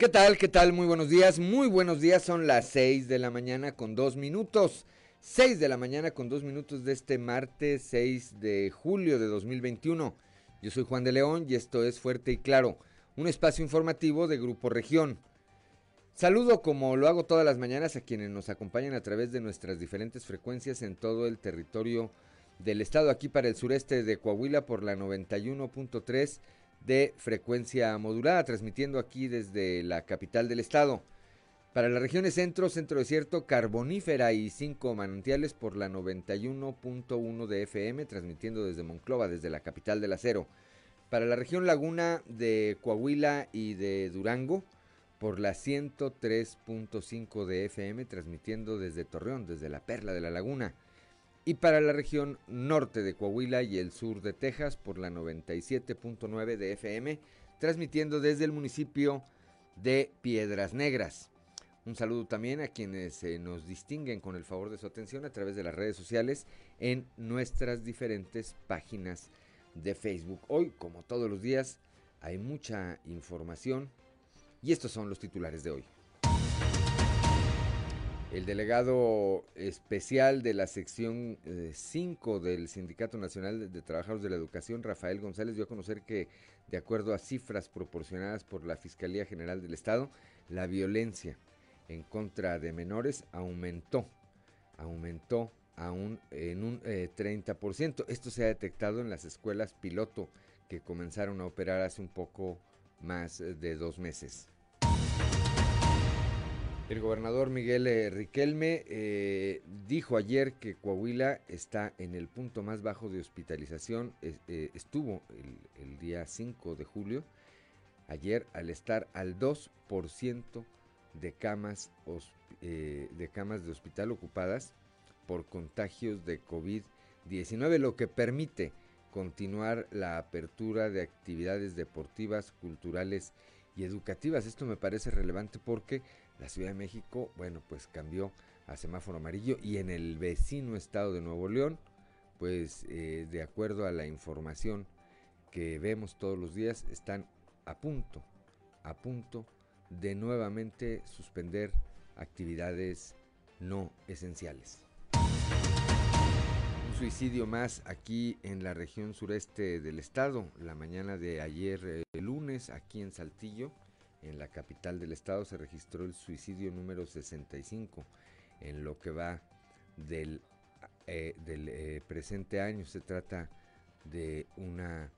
¿Qué tal? ¿Qué tal? Muy buenos días. Muy buenos días. Son las 6 de la mañana con dos minutos. 6 de la mañana con dos minutos de este martes 6 de julio de 2021. Yo soy Juan de León y esto es Fuerte y Claro, un espacio informativo de Grupo Región. Saludo como lo hago todas las mañanas a quienes nos acompañan a través de nuestras diferentes frecuencias en todo el territorio del estado, aquí para el sureste de Coahuila por la 91.3 de frecuencia modulada, transmitiendo aquí desde la capital del estado. Para las regiones centro, centro desierto, carbonífera y cinco manantiales por la 91.1 de FM, transmitiendo desde Monclova, desde la capital del acero. Para la región laguna de Coahuila y de Durango, por la 103.5 de FM, transmitiendo desde Torreón, desde la Perla de la Laguna y para la región norte de Coahuila y el sur de Texas por la 97.9 de FM, transmitiendo desde el municipio de Piedras Negras. Un saludo también a quienes eh, nos distinguen con el favor de su atención a través de las redes sociales en nuestras diferentes páginas de Facebook. Hoy, como todos los días, hay mucha información y estos son los titulares de hoy. El delegado especial de la sección 5 eh, del Sindicato Nacional de Trabajadores de la Educación, Rafael González, dio a conocer que, de acuerdo a cifras proporcionadas por la Fiscalía General del Estado, la violencia en contra de menores aumentó, aumentó aún en un 30%. Eh, Esto se ha detectado en las escuelas piloto que comenzaron a operar hace un poco más de dos meses. El gobernador Miguel eh, Riquelme eh, dijo ayer que Coahuila está en el punto más bajo de hospitalización. Eh, estuvo el, día 5 de julio, ayer, al estar al 2% de camas, de camas de hospital ocupadas por contagios de COVID-19, lo que permite continuar la apertura de actividades deportivas, culturales y educativas. Esto me parece relevante porque la Ciudad de México, bueno, pues cambió a semáforo amarillo y en el vecino estado de Nuevo León, pues eh, de acuerdo a la información que vemos todos los días, están a punto, a punto de nuevamente suspender actividades no esenciales. Un suicidio más aquí en la región sureste del estado, la mañana de ayer eh, lunes, aquí en Saltillo en la capital del estado se registró el suicidio número 65 en lo que va del, eh, eh, presente año. Se trata de una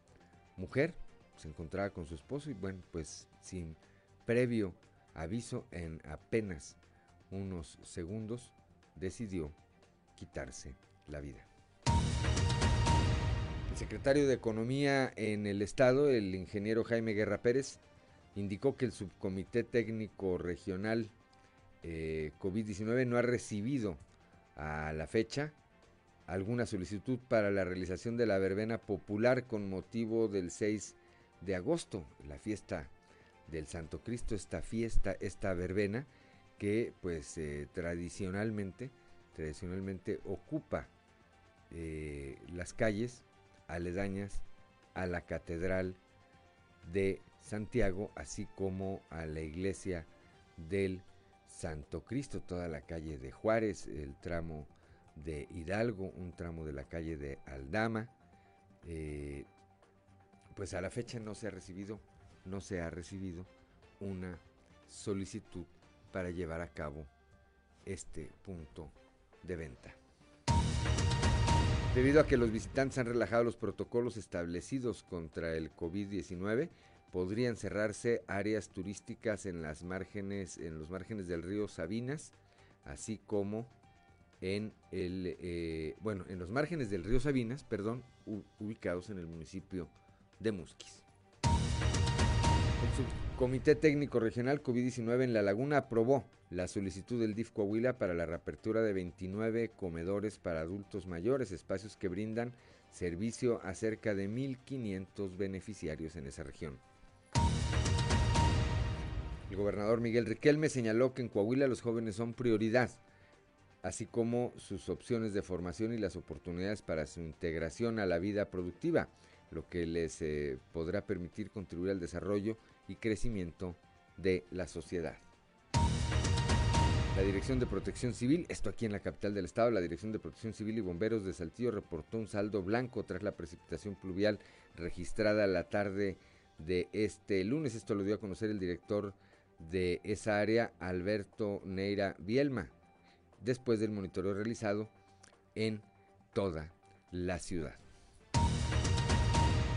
mujer, se encontraba con su esposo y bueno, pues sin previo aviso en apenas unos segundos decidió quitarse la vida. El secretario de Economía en el estado, el ingeniero Jaime Guerra Pérez, indicó que el subcomité técnico regional eh, COVID-19 no ha recibido a la fecha alguna solicitud para la realización de la verbena popular con motivo del 6 de agosto, la fiesta del Santo Cristo, esta fiesta, esta verbena que pues eh, tradicionalmente, tradicionalmente ocupa eh, las calles aledañas a la catedral de Santiago, así como a la iglesia del Santo Cristo, toda la calle de Juárez, el tramo de Hidalgo, un tramo de la calle de Aldama. Eh, pues a la fecha no se ha recibido, no se ha recibido una solicitud para llevar a cabo este punto de venta. Debido a que los visitantes han relajado los protocolos establecidos contra el COVID-19, podrían cerrarse áreas turísticas en las márgenes, en los márgenes del río Sabinas, así como en el, eh, bueno, en los márgenes del río Sabinas, perdón, ubicados en el municipio de Musquis. El Subcomité Técnico Regional COVID-19 en La Laguna aprobó la solicitud del DIF Coahuila para la reapertura de 29 comedores para adultos mayores, espacios que brindan servicio a cerca de 1.500 beneficiarios en esa región. El gobernador Miguel Riquelme señaló que en Coahuila los jóvenes son prioridad, así como sus opciones de formación y las oportunidades para su integración a la vida productiva, lo que les eh, podrá permitir contribuir al desarrollo y crecimiento de la sociedad. La Dirección de Protección Civil, esto aquí en la capital del estado, la Dirección de Protección Civil y Bomberos de Saltillo reportó un saldo blanco tras la precipitación pluvial registrada la tarde de este lunes. Esto lo dio a conocer el director de esa área, Alberto Neira Bielma, después del monitoreo realizado en toda la ciudad.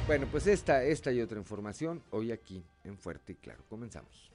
Bueno, pues esta, esta y otra información hoy aquí en Fuerte y Claro. Comenzamos.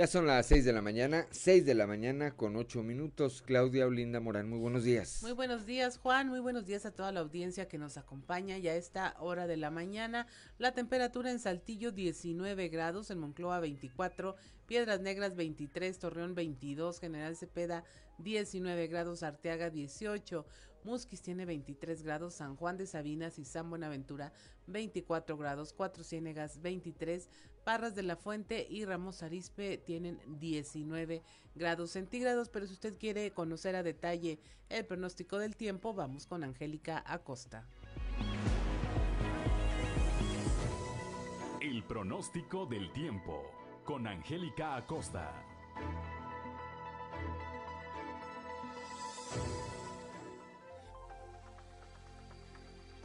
Ya son las 6 de la mañana, 6 de la mañana con 8 minutos. Claudia Olinda Morán, muy buenos días. Muy buenos días, Juan. Muy buenos días a toda la audiencia que nos acompaña ya a esta hora de la mañana. La temperatura en Saltillo 19 grados, en Moncloa 24, Piedras Negras 23, Torreón 22, General Cepeda 19 grados, Arteaga 18, Musquis tiene 23 grados, San Juan de Sabinas y San Buenaventura 24 grados, Cuatro Ciénegas 23, Parras de la Fuente y Ramos Arispe tienen 19 grados centígrados, pero si usted quiere conocer a detalle el pronóstico del tiempo, vamos con Angélica Acosta. El pronóstico del tiempo con Angélica Acosta.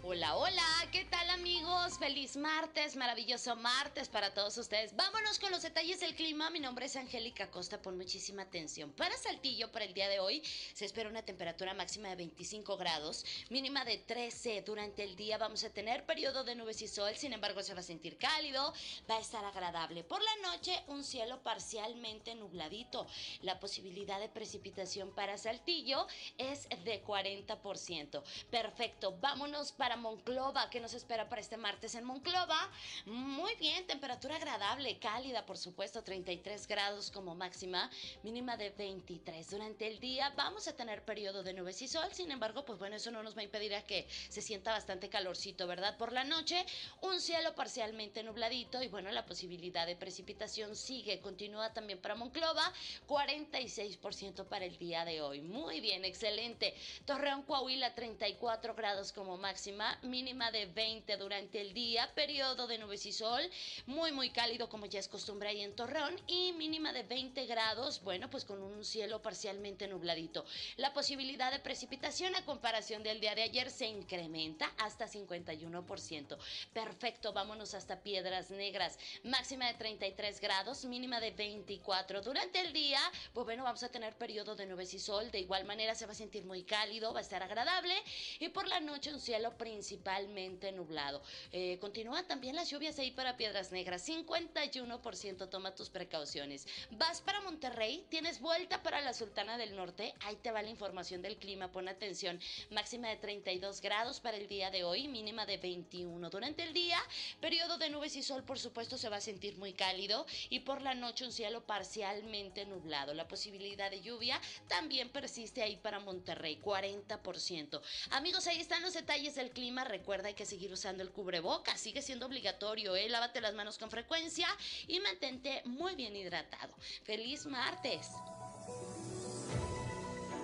Hola, hola, ¿qué tal amigos? Feliz martes, maravilloso martes para todos ustedes. Vámonos con los detalles del clima. Mi nombre es Angélica Costa, pon muchísima atención. Para Saltillo, para el día de hoy, se espera una temperatura máxima de 25 grados, mínima de 13. Durante el día vamos a tener periodo de nubes y sol, sin embargo se va a sentir cálido, va a estar agradable. Por la noche, un cielo parcialmente nubladito. La posibilidad de precipitación para Saltillo es de 40%. Perfecto, vámonos para Monclova. ¿Qué nos espera para este martes en Monclova? Muy bien, temperatura agradable, cálida, por supuesto, 33 grados como máxima, mínima de 23. Durante el día vamos a tener periodo de nubes y sol, sin embargo, pues bueno, eso no nos va a impedir a que se sienta bastante calorcito, ¿verdad? Por la noche, un cielo parcialmente nubladito y bueno, la posibilidad de precipitación sigue, continúa también para Monclova, 46% para el día de hoy. Muy bien, excelente. Torreón, Coahuila, 34 grados como máxima mínima de 20 durante el día, periodo de nubes y sol, muy muy cálido como ya es costumbre ahí en Torreón y mínima de 20 grados, bueno, pues con un cielo parcialmente nubladito. La posibilidad de precipitación a comparación del día de ayer se incrementa hasta 51%. Perfecto, vámonos hasta Piedras Negras, máxima de 33 grados, mínima de 24. Durante el día, pues bueno, vamos a tener periodo de nubes y sol, de igual manera se va a sentir muy cálido, va a estar agradable y por la noche un cielo principalmente nublado. Eh, continúan también las lluvias ahí para Piedras Negras, 51%, toma tus precauciones. Vas para Monterrey, tienes vuelta para la Sultana del Norte, ahí te va la información del clima, pon atención, máxima de 32 grados para el día de hoy, mínima de 21. Durante el día, periodo de nubes y sol, por supuesto, se va a sentir muy cálido y por la noche un cielo parcialmente nublado. La posibilidad de lluvia también persiste ahí para Monterrey, 40%. Amigos, ahí están los detalles del clima, recuerda hay que seguir usando el cubreboca, sigue siendo obligatorio, ¿eh? Lávate las manos con frecuencia y mantente muy bien hidratado. ¡Feliz martes!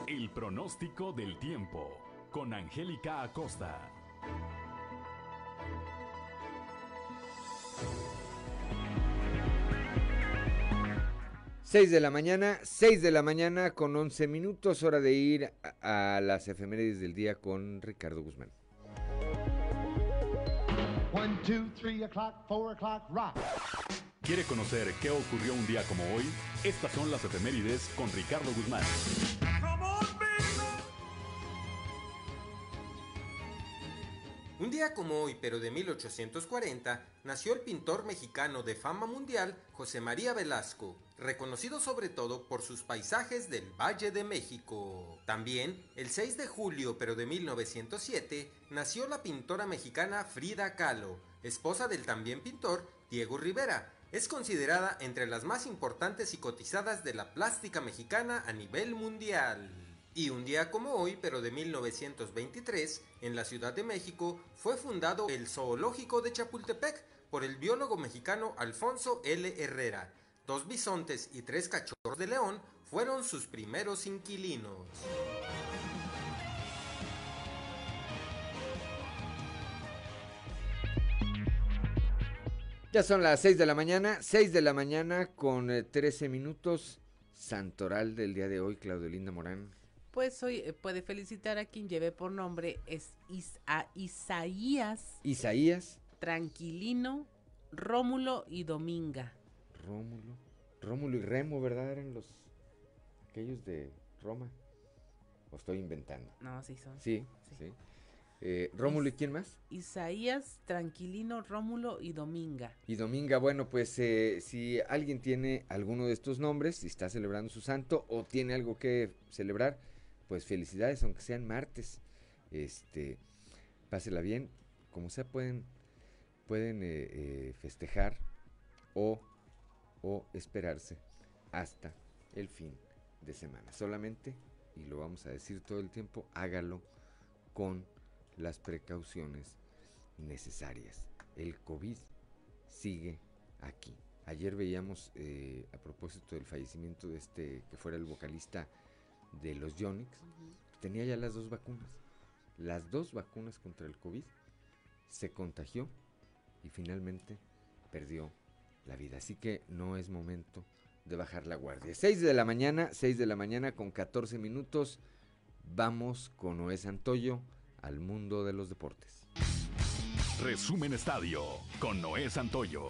El pronóstico del tiempo con Angélica Acosta. Seis de la mañana, 6 de la mañana con 11 minutos, hora de ir a, a las efemérides del día con Ricardo Guzmán. ¿Quiere conocer qué ocurrió un día como hoy? Estas son las efemérides con Ricardo Guzmán. Un día como hoy, pero de 1840, nació el pintor mexicano de fama mundial José María Velasco, reconocido sobre todo por sus paisajes del Valle de México. También, el 6 de julio, pero de 1907, nació la pintora mexicana Frida Kahlo, esposa del también pintor Diego Rivera. Es considerada entre las más importantes y cotizadas de la plástica mexicana a nivel mundial. Y un día como hoy, pero de 1923, en la Ciudad de México, fue fundado el Zoológico de Chapultepec por el biólogo mexicano Alfonso L. Herrera. Dos bisontes y tres cachorros de león fueron sus primeros inquilinos. Ya son las 6 de la mañana, 6 de la mañana con 13 eh, minutos. Santoral del día de hoy, Claudio Linda Morán. Pues hoy eh, puede felicitar a quien lleve por nombre es Isaías. Isaías. Tranquilino, Rómulo y Dominga. Rómulo. Rómulo y Remo, ¿verdad? Eran los aquellos de Roma. ¿O estoy inventando? No, sí son. Sí, sí. Eh, Rómulo y quién más? Isaías, Tranquilino, Rómulo y Dominga. Y Dominga, bueno, pues eh, si alguien tiene alguno de estos nombres y está celebrando su santo o tiene algo que celebrar, pues felicidades, aunque sean martes. Este, pásela bien, como sea pueden, pueden eh, eh, festejar o, o esperarse hasta el fin de semana. Solamente, y lo vamos a decir todo el tiempo, hágalo con las precauciones necesarias. El COVID sigue aquí. Ayer veíamos, eh, a propósito del fallecimiento de este, que fuera el vocalista de los Yonix, tenía ya las dos vacunas. Las dos vacunas contra el COVID se contagió y finalmente perdió la vida. Así que no es momento de bajar la guardia. 6 de la mañana, 6 de la mañana con 14 minutos. Vamos con Noé Santoyo al mundo de los deportes. Resumen Estadio con Noé Santoyo.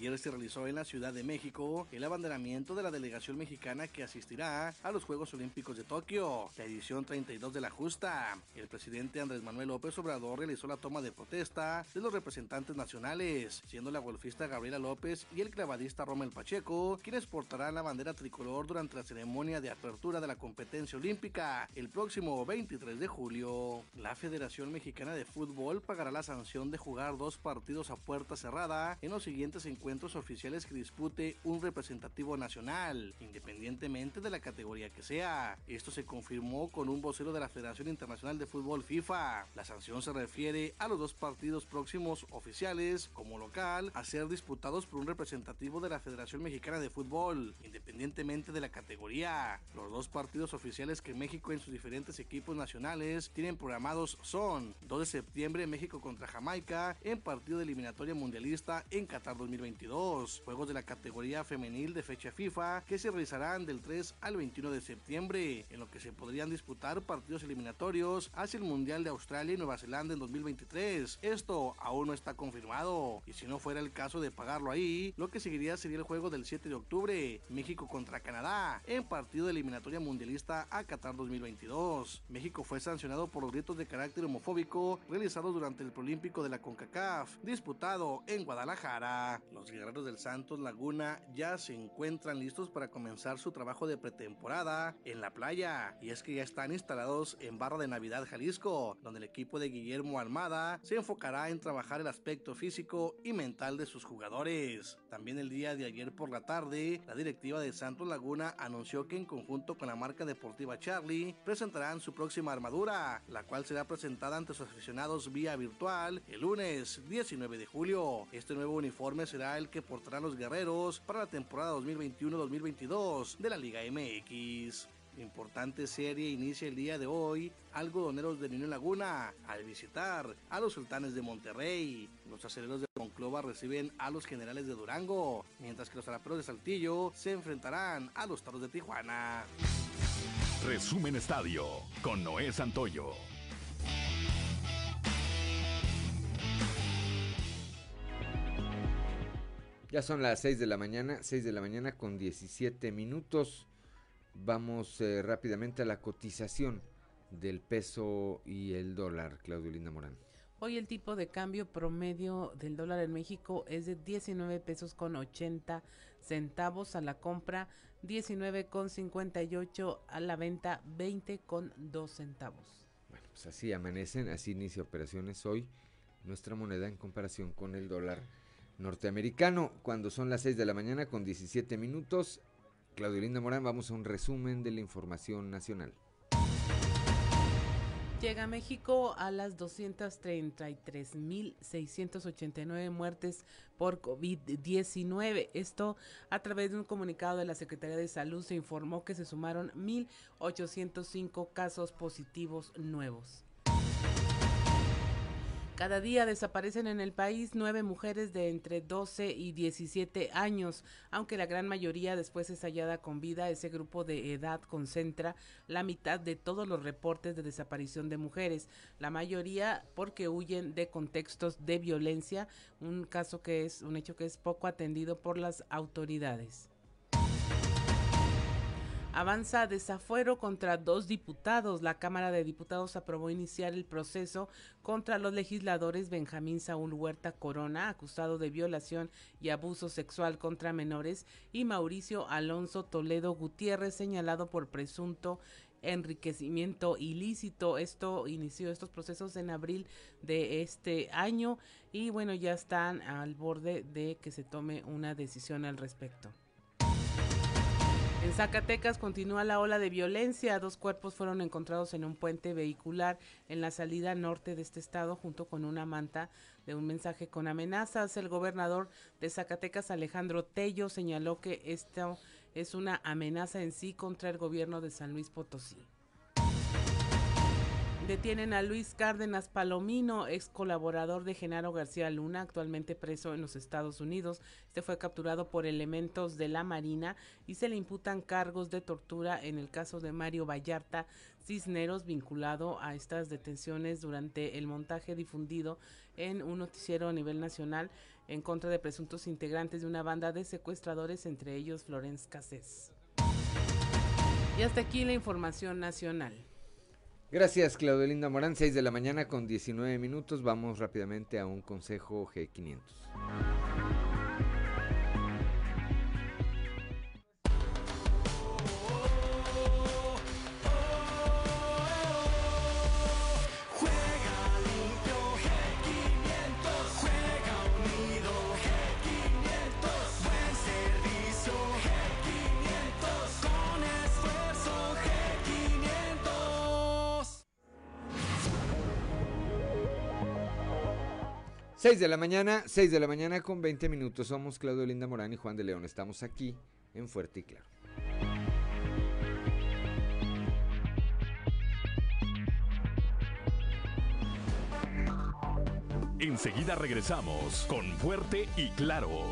Ayer se realizó en la Ciudad de México el abanderamiento de la delegación mexicana que asistirá a los Juegos Olímpicos de Tokio, la edición 32 de la justa. El presidente Andrés Manuel López Obrador realizó la toma de protesta de los representantes nacionales, siendo la golfista Gabriela López y el clavadista Romel Pacheco quienes portarán la bandera tricolor durante la ceremonia de apertura de la competencia olímpica el próximo 23 de julio. La Federación Mexicana de Fútbol pagará la sanción de jugar dos partidos a puerta cerrada en los siguientes encuentros oficiales que dispute un representativo nacional, independientemente de la categoría que sea. Esto se confirmó con un vocero de la Federación Internacional de Fútbol FIFA. La sanción se refiere a los dos partidos próximos oficiales como local a ser disputados por un representativo de la Federación Mexicana de Fútbol, independientemente de la categoría. Los dos partidos oficiales que México en sus diferentes equipos nacionales tienen programados son 2 de septiembre México contra Jamaica en partido de eliminatoria mundialista en Qatar 2022 juegos de la categoría femenil de fecha FIFA que se realizarán del 3 al 21 de septiembre, en lo que se podrían disputar partidos eliminatorios hacia el Mundial de Australia y Nueva Zelanda en 2023. Esto aún no está confirmado, y si no fuera el caso de pagarlo ahí, lo que seguiría sería el juego del 7 de octubre, México contra Canadá, en partido de eliminatoria mundialista a Qatar 2022. México fue sancionado por los gritos de carácter homofóbico realizados durante el Prolímpico de la CONCACAF, disputado en Guadalajara. Los guerreros del Santos Laguna ya se encuentran listos para comenzar su trabajo de pretemporada en la playa. Y es que ya están instalados en Barra de Navidad, Jalisco, donde el equipo de Guillermo Almada se enfocará en trabajar el aspecto físico y mental de sus jugadores. También el día de ayer por la tarde, la directiva de Santos Laguna anunció que en conjunto con la marca deportiva Charlie presentarán su próxima armadura, la cual será presentada ante sus aficionados vía virtual el lunes 19 de julio. Este nuevo uniforme será el que portarán los guerreros para la temporada 2021-2022 de la Liga MX. Importante serie inicia el día de hoy algodoneros de Niño Laguna al visitar a los sultanes de Monterrey. Los aceleros de Monclova reciben a los generales de Durango, mientras que los araperos de Saltillo se enfrentarán a los toros de Tijuana. Resumen Estadio con Noé Santoyo. Ya son las 6 de la mañana, 6 de la mañana con 17 minutos. Vamos eh, rápidamente a la cotización del peso y el dólar, Claudio Linda Morán. Hoy el tipo de cambio promedio del dólar en México es de 19 pesos con 80 centavos a la compra, 19 con 58 a la venta, 20 con 2 centavos. Bueno, pues así amanecen, así inicia operaciones hoy nuestra moneda en comparación con el dólar norteamericano. Cuando son las 6 de la mañana con 17 minutos, Claudio Linda Morán, vamos a un resumen de la información nacional. Llega a México a las 233.689 muertes por COVID-19. Esto a través de un comunicado de la Secretaría de Salud se informó que se sumaron 1.805 casos positivos nuevos. Cada día desaparecen en el país nueve mujeres de entre 12 y 17 años, aunque la gran mayoría después es hallada con vida. Ese grupo de edad concentra la mitad de todos los reportes de desaparición de mujeres, la mayoría porque huyen de contextos de violencia, un caso que es un hecho que es poco atendido por las autoridades. Avanza desafuero contra dos diputados. La Cámara de Diputados aprobó iniciar el proceso contra los legisladores Benjamín Saúl Huerta Corona, acusado de violación y abuso sexual contra menores, y Mauricio Alonso Toledo Gutiérrez, señalado por presunto enriquecimiento ilícito. Esto inició estos procesos en abril de este año y bueno, ya están al borde de que se tome una decisión al respecto. En Zacatecas continúa la ola de violencia. Dos cuerpos fueron encontrados en un puente vehicular en la salida norte de este estado junto con una manta de un mensaje con amenazas. El gobernador de Zacatecas, Alejandro Tello, señaló que esto es una amenaza en sí contra el gobierno de San Luis Potosí. Detienen a Luis Cárdenas Palomino, ex colaborador de Genaro García Luna, actualmente preso en los Estados Unidos. Este fue capturado por elementos de la Marina y se le imputan cargos de tortura en el caso de Mario Vallarta Cisneros, vinculado a estas detenciones durante el montaje difundido en un noticiero a nivel nacional en contra de presuntos integrantes de una banda de secuestradores, entre ellos Florence Cassés. Y hasta aquí la información nacional. Gracias, Claudio Linda Morán. 6 de la mañana con 19 minutos. Vamos rápidamente a un consejo G500. Seis de la mañana, 6 de la mañana con 20 minutos. Somos Claudio Linda Morán y Juan de León. Estamos aquí en Fuerte y Claro. Enseguida regresamos con Fuerte y Claro.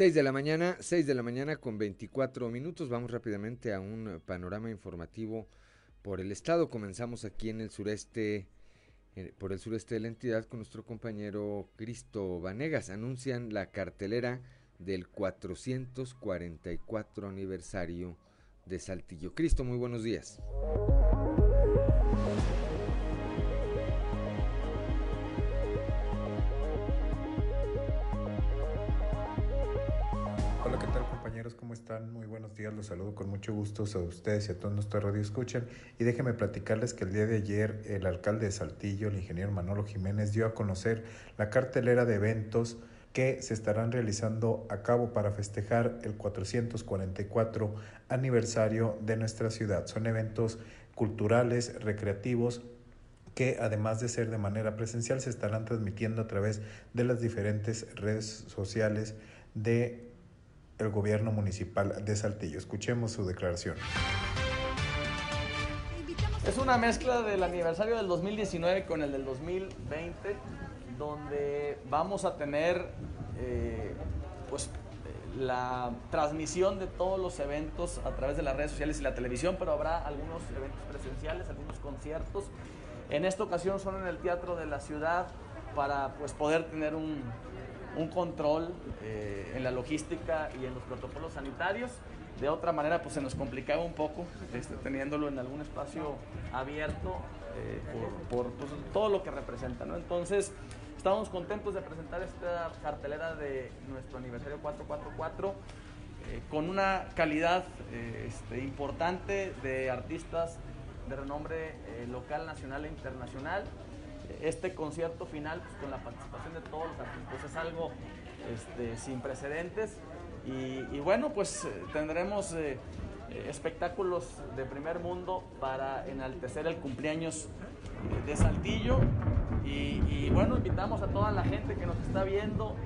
6 de la mañana, 6 de la mañana con 24 minutos. Vamos rápidamente a un panorama informativo por el estado. Comenzamos aquí en el sureste, por el sureste de la entidad con nuestro compañero Cristo Vanegas. Anuncian la cartelera del 444 aniversario de Saltillo. Cristo, muy buenos días. ¿Cómo están? Muy buenos días, los saludo con mucho gusto a ustedes y a todos nuestros radio escuchan. Y déjenme platicarles que el día de ayer el alcalde de Saltillo, el ingeniero Manolo Jiménez, dio a conocer la cartelera de eventos que se estarán realizando a cabo para festejar el 444 aniversario de nuestra ciudad. Son eventos culturales, recreativos, que además de ser de manera presencial se estarán transmitiendo a través de las diferentes redes sociales de el gobierno municipal de Saltillo. Escuchemos su declaración. Es una mezcla del aniversario del 2019 con el del 2020, donde vamos a tener eh, pues, la transmisión de todos los eventos a través de las redes sociales y la televisión, pero habrá algunos eventos presenciales, algunos conciertos. En esta ocasión son en el Teatro de la Ciudad para pues, poder tener un, un control eh, en la logística y en los protocolos sanitarios. De otra manera, pues se nos complicaba un poco este, teniéndolo en algún espacio abierto eh, por, pues, todo lo que representa. ¿no? Entonces, estamos contentos de presentar esta cartelera de nuestro aniversario 444 eh, con una calidad este, importante de artistas de renombre local, nacional e internacional este concierto final pues, con la participación de todos los artistas. Es algo este, sin precedentes. Y, bueno pues eh, tendremos eh, eh, espectáculos de primer mundo para enaltecer el cumpleaños de Saltillo. Y, bueno invitamos a toda la gente que nos está viendo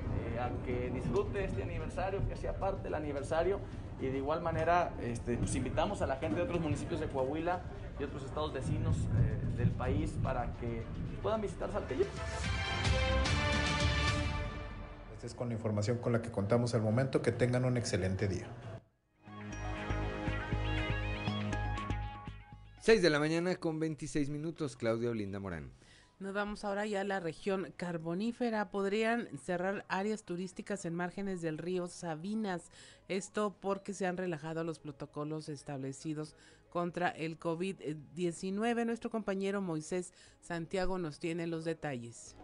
a que disfrute este aniversario, que sea parte del aniversario. Y de igual manera este, pues invitamos a la gente de otros municipios de Coahuila y otros estados vecinos del país para que puedan visitar Saltillo. Esta es con la información con la que contamos al momento. Que tengan un excelente día. 6 de la mañana con 26 minutos, Claudia Olinda Morán. Nos vamos ahora ya a la región carbonífera. Podrían cerrar áreas turísticas en márgenes del río Sabinas. Esto porque se han relajado los protocolos establecidos contra el COVID-19. Nuestro compañero Moisés Santiago nos tiene los detalles.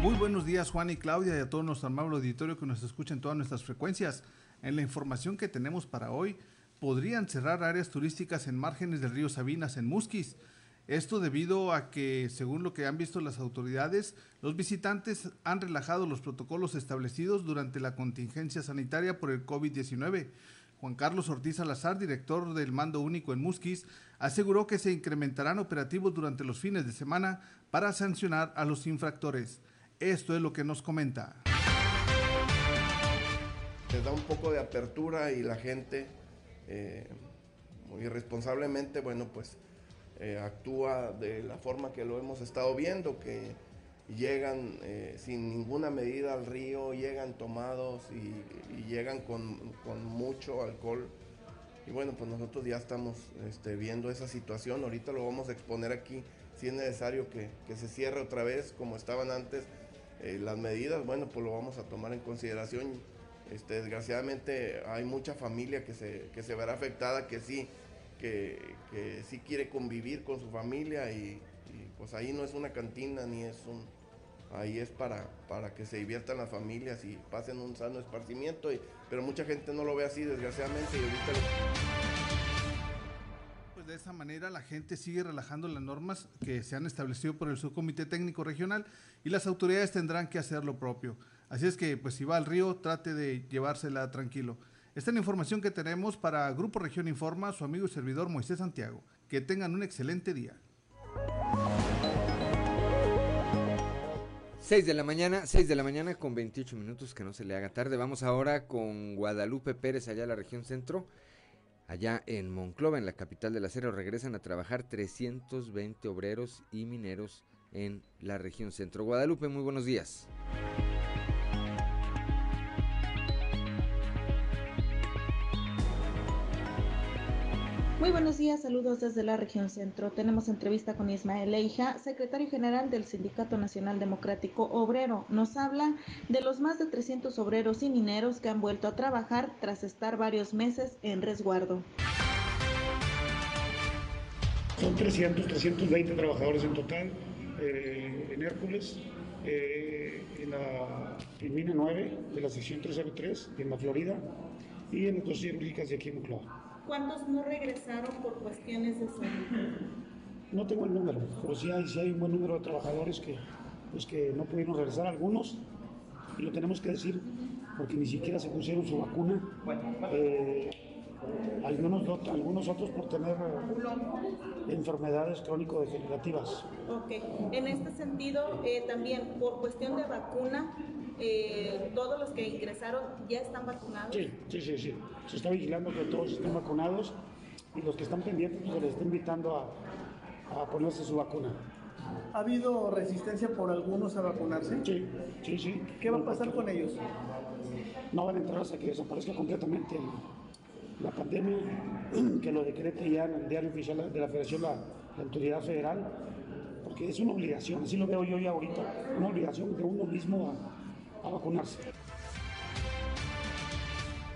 Muy buenos días Juan y Claudia y a todo nuestro amable auditorio que nos escucha en todas nuestras frecuencias. En la información que tenemos para hoy, podrían cerrar áreas turísticas en márgenes del río Sabinas en Musquis. Esto debido a que, según lo que han visto las autoridades, los visitantes han relajado los protocolos establecidos durante la contingencia sanitaria por el COVID-19. Juan Carlos Ortiz Salazar, director del Mando Único en Musquis, aseguró que se incrementarán operativos durante los fines de semana para sancionar a los infractores. Esto es lo que nos comenta. Se da un poco de apertura y la gente, eh, muy irresponsablemente, bueno, pues eh, actúa de la forma que lo hemos estado viendo, que llegan eh, sin ninguna medida al río, llegan tomados y, llegan con, mucho alcohol. Y bueno, pues nosotros ya estamos este, viendo esa situación, ahorita lo vamos a exponer aquí, si es necesario que, se cierre otra vez como estaban antes eh, las medidas, bueno, pues lo vamos a tomar en consideración. Este, desgraciadamente hay mucha familia que se, que se verá afectada, que sí que, que sí quiere convivir con su familia y, pues ahí no es una cantina ni es un... Ahí es para, para que se diviertan las familias y pasen un sano esparcimiento, pero mucha gente no lo ve así desgraciadamente y ahorita... Pues de esa manera la gente sigue relajando las normas que se han establecido por el Subcomité Técnico Regional y las autoridades tendrán que hacer lo propio. Así es que, pues si va al río, trate de llevársela tranquilo. Esta es la información que tenemos para Grupo Región Informa, su amigo y servidor Moisés Santiago. Que tengan un excelente día. 6 de la mañana, 6 de la mañana con 28 minutos, que no se le haga tarde. Vamos ahora con Guadalupe Pérez, allá en la región centro. Allá en Monclova, en la capital del acero, regresan a trabajar 320 obreros y mineros en la región centro. Guadalupe, muy buenos días. Muy buenos días, saludos desde la región centro. Tenemos entrevista con Ismael Leija, secretario general del Sindicato Nacional Democrático Obrero. Nos habla de los más de 300 obreros y mineros que han vuelto a trabajar tras estar varios meses en resguardo. Son 300, 320 trabajadores en total eh, en Hércules, eh, en la en 9 de la sección 303 en la Florida y en las dos cirúrgicas de aquí en Moncloa. ¿Cuántos no regresaron por cuestiones de salud? No tengo el número, pero sí hay, sí hay un buen número de trabajadores que, pues que no pudieron regresar, algunos, y lo tenemos que decir, porque ni siquiera se pusieron su vacuna. Eh, algunos, algunos otros por tener enfermedades crónico-degenerativas. Ok, en este sentido, eh, también por cuestión de vacuna, eh, todos los que ingresaron ya están vacunados. Sí, sí, sí, sí. Se está vigilando que todos estén vacunados y los que están pendientes pues, se les está invitando a, a ponerse su vacuna. ¿Ha habido resistencia por algunos a vacunarse? Sí, sí, sí. ¿Qué va a pasar con ellos? No van a entrar hasta que desaparezca completamente la pandemia, que lo decrete ya en el diario oficial de la Federación la, la autoridad federal, porque es una obligación, así lo veo yo ya ahorita, una obligación de uno mismo a, a vacunarse.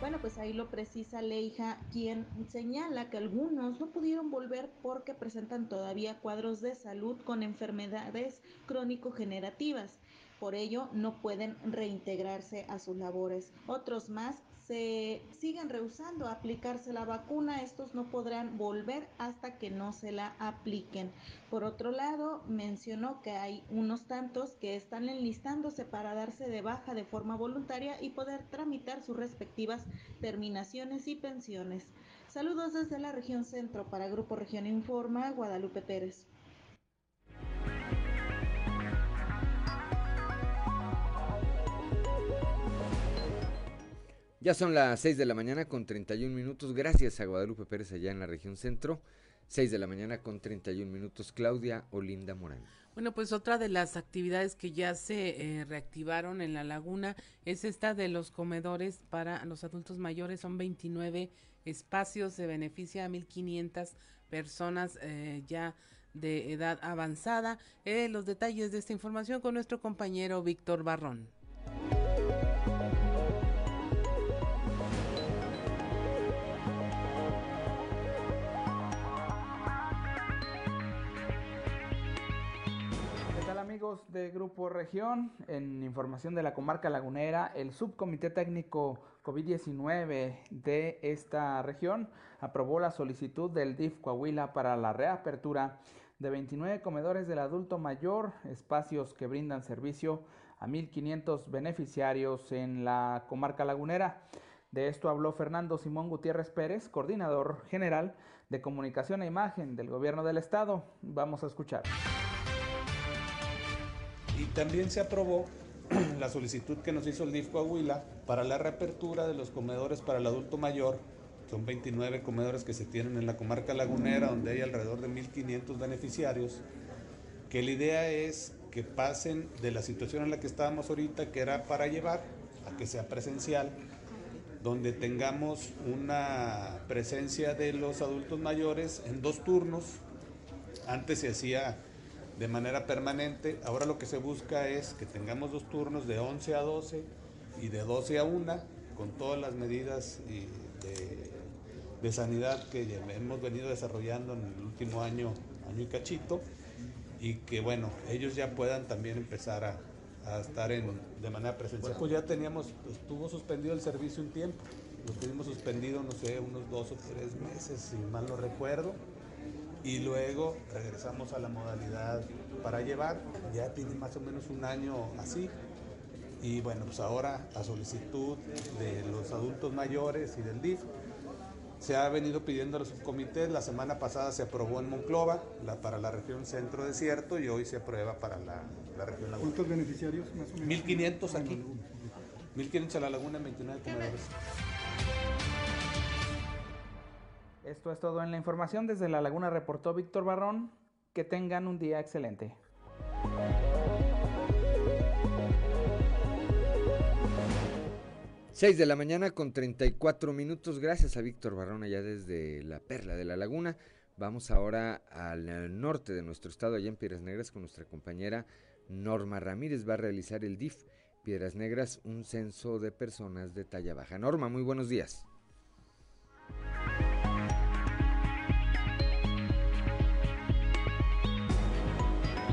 Bueno, pues ahí lo precisa Leija, quien señala que algunos no pudieron volver porque presentan todavía cuadros de salud con enfermedades crónico-generativas. Por ello, no pueden reintegrarse a sus labores. Otros más se siguen rehusando a aplicarse la vacuna, estos no podrán volver hasta que no se la apliquen. Por otro lado, mencionó que hay unos tantos que están enlistándose para darse de baja de forma voluntaria y poder tramitar sus respectivas terminaciones y pensiones. Saludos desde la región centro para Grupo Región Informa, Guadalupe Pérez. Ya son las 6 de la mañana con 31 minutos. Gracias a Guadalupe Pérez allá en la región centro. 6 de la mañana con 31 minutos. Claudia Olinda Morán. Bueno, pues otra de las actividades que ya se eh, reactivaron en la laguna es esta de los comedores para los adultos mayores. Son 29 espacios, se beneficia a 1.500 personas eh, ya de edad avanzada. Eh, los detalles de esta información con nuestro compañero Víctor Barrón. Amigos de Grupo Región, en información de la comarca lagunera, el subcomité técnico COVID-19 de esta región aprobó la solicitud del DIF Coahuila para la reapertura de 29 comedores del adulto mayor, espacios que brindan servicio a 1.500 beneficiarios en la comarca lagunera. De esto habló Fernando Simón Gutiérrez Pérez, coordinador general de comunicación e imagen del gobierno del estado. Vamos a escuchar. También se aprobó la solicitud que nos hizo el DIF Coahuila para la reapertura de los comedores para el adulto mayor. Son 29 comedores que se tienen en la comarca lagunera, donde hay alrededor de 1.500 beneficiarios. Que la idea es que pasen de la situación en la que estábamos ahorita, que era para llevar, a que sea presencial, donde tengamos una presencia de los adultos mayores en dos turnos. Antes se hacía de manera permanente. Ahora lo que se busca es que tengamos dos turnos de 11 a 12 y de 12 a 1 con todas las medidas de, de sanidad que hemos venido desarrollando en el último año, año y cachito, y que bueno, ellos ya puedan también empezar a, a estar en, de manera presencial. Pues ya teníamos, estuvo suspendido el servicio un tiempo, lo tuvimos suspendido, no sé, unos dos o tres meses, si mal no recuerdo y luego regresamos a la modalidad para llevar. Ya tiene más o menos un año así. Y bueno, pues ahora a solicitud de los adultos mayores y del DIF se ha venido pidiendo a los subcomités. La semana pasada se aprobó en Monclova la, para la región centro desierto y hoy se aprueba para la, la región laguna. ¿Cuántos beneficiarios más o menos? 1.500 aquí. 1.500 a la laguna en 29 comedores. Esto es todo en la información. Desde La Laguna reportó Víctor Barrón. Que tengan un día excelente. Seis de la mañana con 34 minutos. Gracias a Víctor Barrón allá desde la Perla de la Laguna. Vamos ahora al norte de nuestro estado, allá en Piedras Negras, con nuestra compañera Norma Ramírez. Va a realizar el DIF Piedras Negras, un censo de personas de talla baja. Norma, muy buenos días.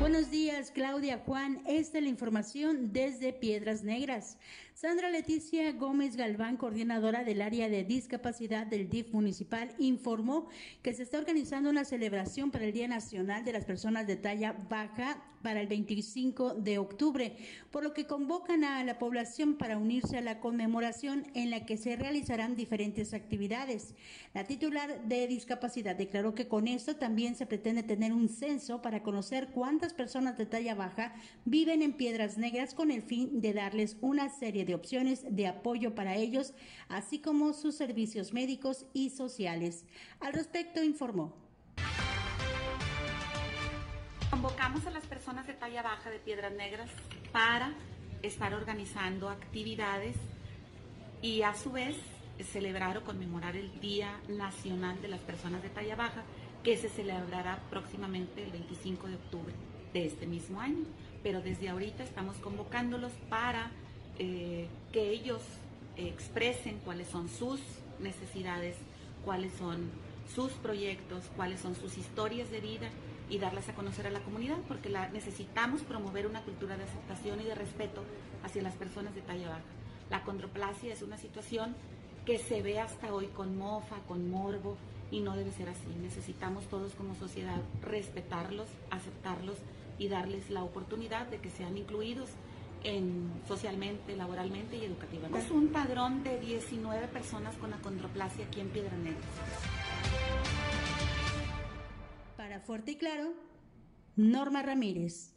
Buenos días, Claudia Juan. Esta es la información desde Piedras Negras. Sandra Leticia Gómez Galván, coordinadora del área de discapacidad del DIF municipal, informó que se está organizando una celebración para el Día Nacional de las Personas de Talla Baja para el 25 de octubre, por lo que convocan a la población para unirse a la conmemoración en la que se realizarán diferentes actividades. La titular de discapacidad declaró que con esto también se pretende tener un censo para conocer cuántas personas de talla baja viven en Piedras Negras con el fin de darles una serie de opciones de apoyo para ellos, así como sus servicios médicos y sociales. Al respecto informó. convocamos a las personas de talla baja de Piedras Negras para estar organizando actividades y a su vez celebrar o conmemorar el Día Nacional de las Personas de Talla Baja, que se celebrará próximamente el 25 de octubre de este mismo año. Pero desde ahorita estamos convocándolos para eh, que ellos expresen cuáles son sus necesidades, cuáles son sus proyectos, cuáles son sus historias de vida y darlas a conocer a la comunidad, porque la, necesitamos promover una cultura de aceptación y de respeto hacia las personas de talla baja. La condroplasia es una situación que se ve hasta hoy con mofa, con morbo, y no debe ser así. Necesitamos todos como sociedad respetarlos, aceptarlos y darles la oportunidad de que sean incluidos en, socialmente, laboralmente y educativamente. Es un padrón de 19 personas con acondroplasia aquí en Piedra Negra. Para Fuerte y Claro, Norma Ramírez.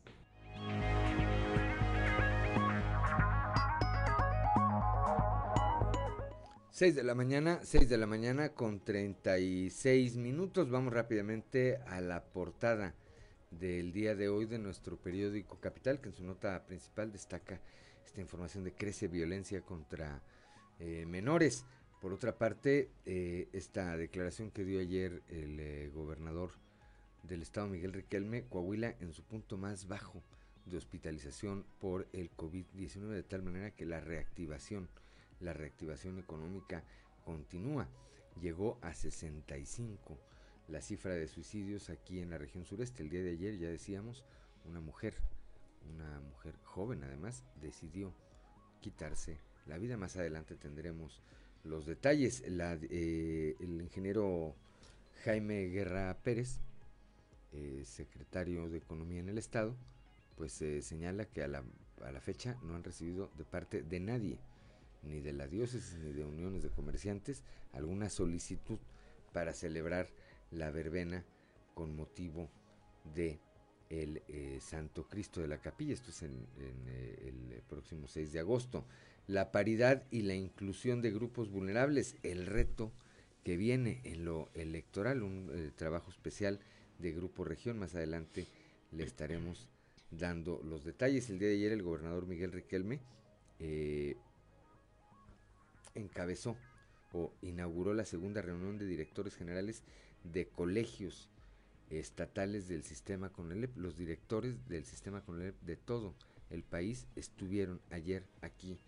6 de la mañana, 6 de la mañana con 36 minutos. Vamos rápidamente a la portada del día de hoy de nuestro periódico Capital, que en su nota principal destaca esta información de crece violencia contra eh, menores. Por otra parte, eh, esta declaración que dio ayer el eh, gobernador del estado Miguel Riquelme, Coahuila en su punto más bajo de hospitalización por el COVID-19, de tal manera que la reactivación la reactivación económica continúa. Llegó a 65 la cifra de suicidios aquí en la región sureste. El día de ayer, ya decíamos, una mujer, una mujer joven además, decidió quitarse la vida. Más adelante tendremos los detalles. Eh, el ingeniero Jaime Guerra Pérez, eh, secretario de Economía en el Estado, pues eh, señala que a la, a la fecha no han recibido de parte de nadie ni de la diócesis ni de uniones de comerciantes alguna solicitud para celebrar la verbena con motivo de el eh, Santo Cristo de la Capilla, esto es en, eh, el próximo 6 de agosto. La paridad y la inclusión de grupos vulnerables, el reto que viene en lo electoral, un eh, trabajo especial de Grupo Región, más adelante le estaremos dando los detalles. El día de ayer el gobernador Miguel Riquelme encabezó o inauguró la segunda reunión de directores generales de colegios estatales del sistema CONELEP. Los directores del sistema CONELEP de todo el país estuvieron ayer aquí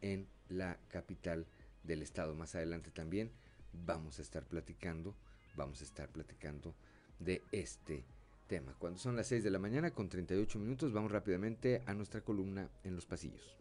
en la capital del estado. Más adelante también vamos a estar platicando, vamos a estar platicando de este tema. Cuando son las 6 de la mañana con 38 minutos, vamos rápidamente a nuestra columna en los pasillos.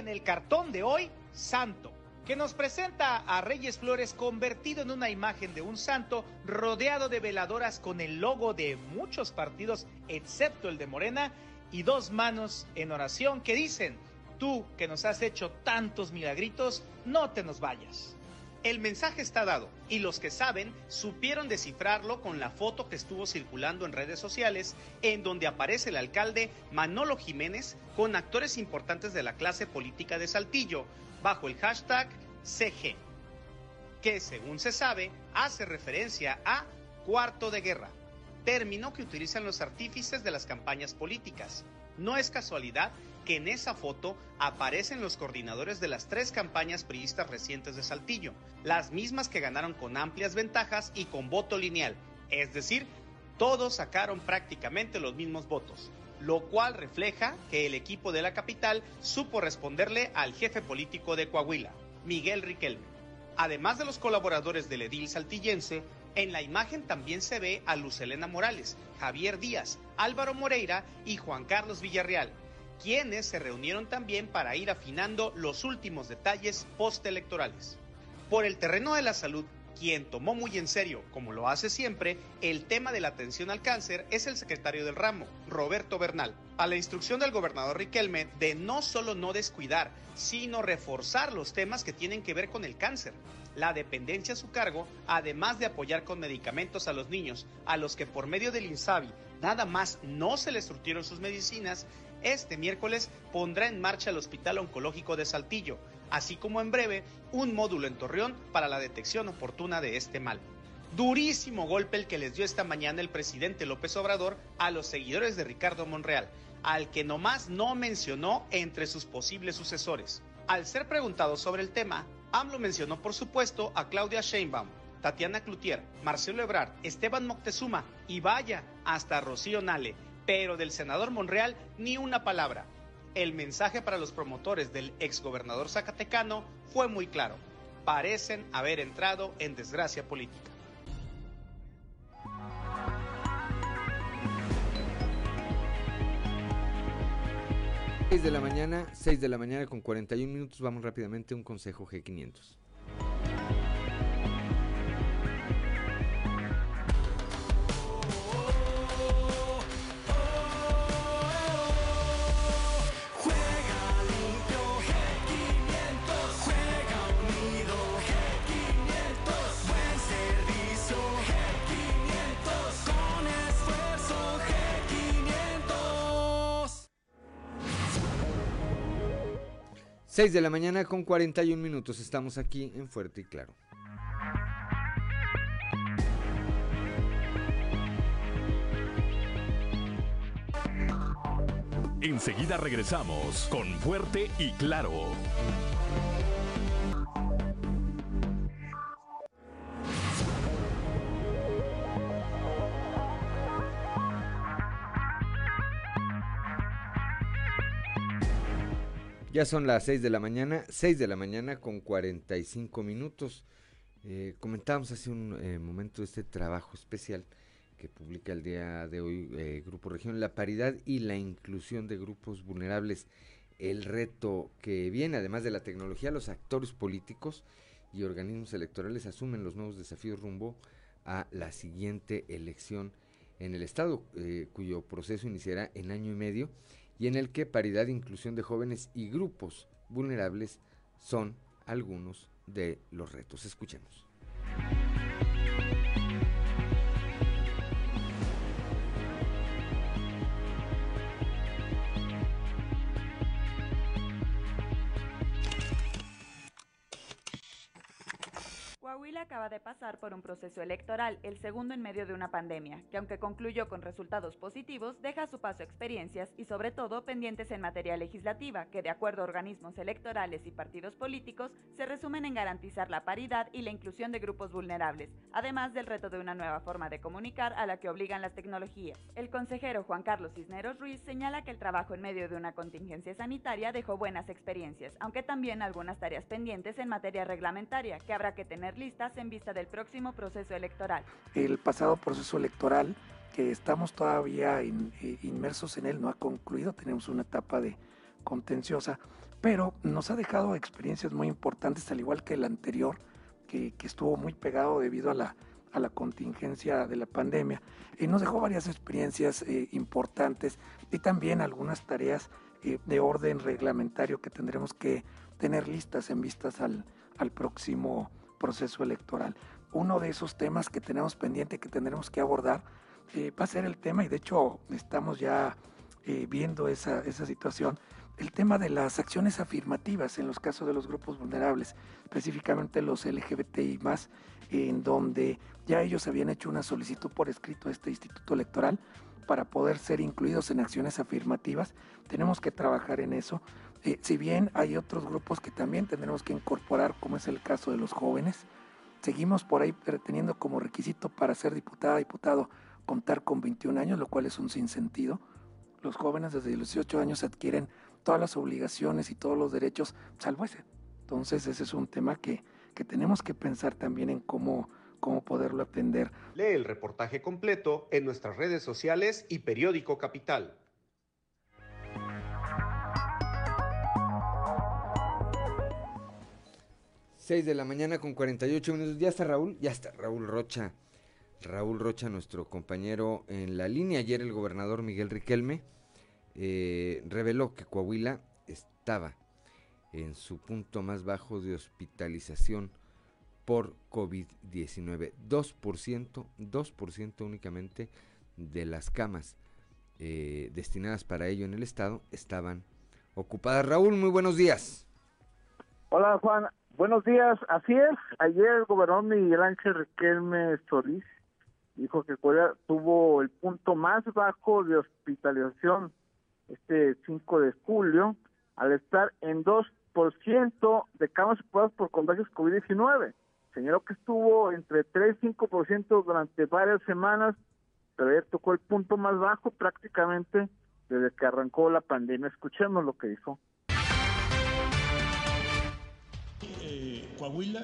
En el cartón de hoy, Santo, que nos presenta a Reyes Flores convertido en una imagen de un santo rodeado de veladoras con el logo de muchos partidos, excepto el de Morena, y dos manos en oración que dicen, tú que nos has hecho tantos milagritos, no te nos vayas. El mensaje está dado y los que saben supieron descifrarlo con la foto que estuvo circulando en redes sociales en donde aparece el alcalde Manolo Jiménez con actores importantes de la clase política de Saltillo bajo el hashtag CG, que según se sabe hace referencia a cuarto de guerra, término que utilizan los artífices de las campañas políticas. No es casualidad que en esa foto aparecen los coordinadores de las tres campañas priistas recientes de Saltillo, las mismas que ganaron con amplias ventajas y con voto lineal, es decir, todos sacaron prácticamente los mismos votos, lo cual refleja que el equipo de la capital supo responderle al jefe político de Coahuila, Miguel Riquelme. Además de los colaboradores del edil saltillense, en la imagen también se ve a Lucelena Morales, Javier Díaz, Álvaro Moreira y Juan Carlos Villarreal, quienes se reunieron también para ir afinando los últimos detalles postelectorales. Por el terreno de la salud, quien tomó muy en serio, como lo hace siempre, el tema de la atención al cáncer es el secretario del ramo, Roberto Bernal, a la instrucción del gobernador Riquelme de no solo no descuidar, sino reforzar los temas que tienen que ver con el cáncer, la dependencia a su cargo, además de apoyar con medicamentos a los niños, a los que por medio del INSABI nada más no se le surtieron sus medicinas, este miércoles pondrá en marcha el Hospital Oncológico de Saltillo, así como en breve un módulo en Torreón para la detección oportuna de este mal. Durísimo golpe el que les dio esta mañana el presidente López Obrador a los seguidores de Ricardo Monreal, al que nomás no mencionó entre sus posibles sucesores. Al ser preguntado sobre el tema, AMLO mencionó por supuesto a Claudia Sheinbaum, Tatiana Cloutier, Marcelo Ebrard, Esteban Moctezuma y vaya, hasta Rocío Nale, pero del senador Monreal ni una palabra. El mensaje para los promotores del exgobernador zacatecano fue muy claro. Parecen haber entrado en desgracia política. 6 de la mañana, 6 de la mañana con 41 minutos. Vamos rápidamente a un consejo G500. Seis de la mañana con 41 minutos. Estamos aquí en Fuerte y Claro. Enseguida regresamos con Fuerte y Claro. Ya son las 6 de la mañana, 6 de la mañana con 45 minutos. Eh, comentábamos hace un eh, momento este trabajo especial que publica el día de hoy eh, Grupo Región, la paridad y la inclusión de grupos vulnerables. El reto que viene, además de la tecnología, los actores políticos y organismos electorales asumen los nuevos desafíos rumbo a la siguiente elección en el Estado, cuyo proceso iniciará en año y medio y en el que paridad e inclusión de jóvenes y grupos vulnerables son algunos de los retos. Escuchemos. 'Huila acaba de pasar por un proceso electoral, el segundo en medio de una pandemia, que aunque concluyó con resultados positivos, deja a su paso experiencias y sobre todo pendientes en materia legislativa, que de acuerdo a organismos electorales y partidos políticos, se resumen en garantizar la paridad y la inclusión de grupos vulnerables, además del reto de una nueva forma de comunicar a la que obligan las tecnologías. El consejero Juan Carlos Cisneros Ruiz señala que el trabajo en medio de una contingencia sanitaria dejó buenas experiencias, aunque también algunas tareas pendientes en materia reglamentaria, que habrá que tener listas en vista del próximo proceso electoral. El pasado proceso electoral, que estamos todavía inmersos en él, no ha concluido, tenemos una etapa de contenciosa, pero nos ha dejado experiencias muy importantes, al igual que el anterior, que, estuvo muy pegado debido a la, a la contingencia de la pandemia. Y nos dejó varias experiencias eh, importantes y también algunas tareas eh, de orden reglamentario que tendremos que tener listas en vistas al, al próximo proceso electoral. Uno de esos temas que tenemos pendiente, que tendremos que abordar, eh, va a ser el tema, y de hecho estamos ya eh, viendo esa, esa situación, el tema de las acciones afirmativas en los casos de los grupos vulnerables, específicamente los LGBTI en donde ya ellos habían hecho una solicitud por escrito a este instituto electoral para poder ser incluidos en acciones afirmativas. Tenemos que trabajar en eso. Eh, si bien hay otros grupos que también tendremos que incorporar, como es el caso de los jóvenes, seguimos por ahí teniendo como requisito para ser diputada, diputado, contar con 21 años, lo cual es un sinsentido. Los jóvenes desde los 18 años adquieren todas las obligaciones y todos los derechos, salvo ese. Entonces ese es un tema que, que tenemos que pensar también en cómo, cómo poderlo atender. Lee el reportaje completo en nuestras redes sociales y periódico Capital. 6 de la mañana con 48 minutos. Ya está Raúl, ya está Raúl Rocha. Raúl Rocha, nuestro compañero en la línea. Ayer el gobernador Miguel Riquelme eh, reveló que Coahuila estaba en su punto más bajo de hospitalización por COVID-19. 2%, 2% únicamente de las camas eh, destinadas para ello en el estado estaban ocupadas. Raúl, muy buenos días. Hola Juan, buenos días. Así es, ayer el gobernador Miguel Ángel Riquelme Solís dijo que Corea tuvo el punto más bajo de hospitalización este 5 de julio al estar en 2% de camas ocupadas por contagios COVID-19. Señaló que estuvo entre 3 y 5% durante varias semanas, pero ayer tocó el punto más bajo prácticamente desde que arrancó la pandemia. Escuchemos lo que dijo. Coahuila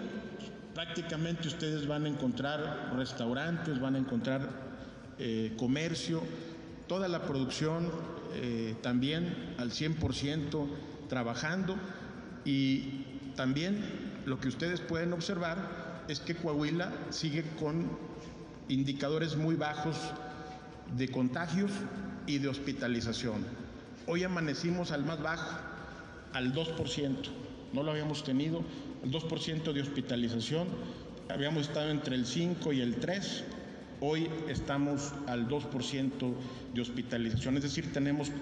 prácticamente ustedes van a encontrar restaurantes, van a encontrar eh, comercio, toda la producción eh, también al 100% trabajando y también lo que ustedes pueden observar es que Coahuila sigue con indicadores muy bajos de contagios y de hospitalización. Hoy amanecimos al más bajo, al 2%, no lo habíamos tenido el 2% de hospitalización, habíamos estado entre el 5 y el 3, hoy estamos al 2% de hospitalización, es decir, tenemos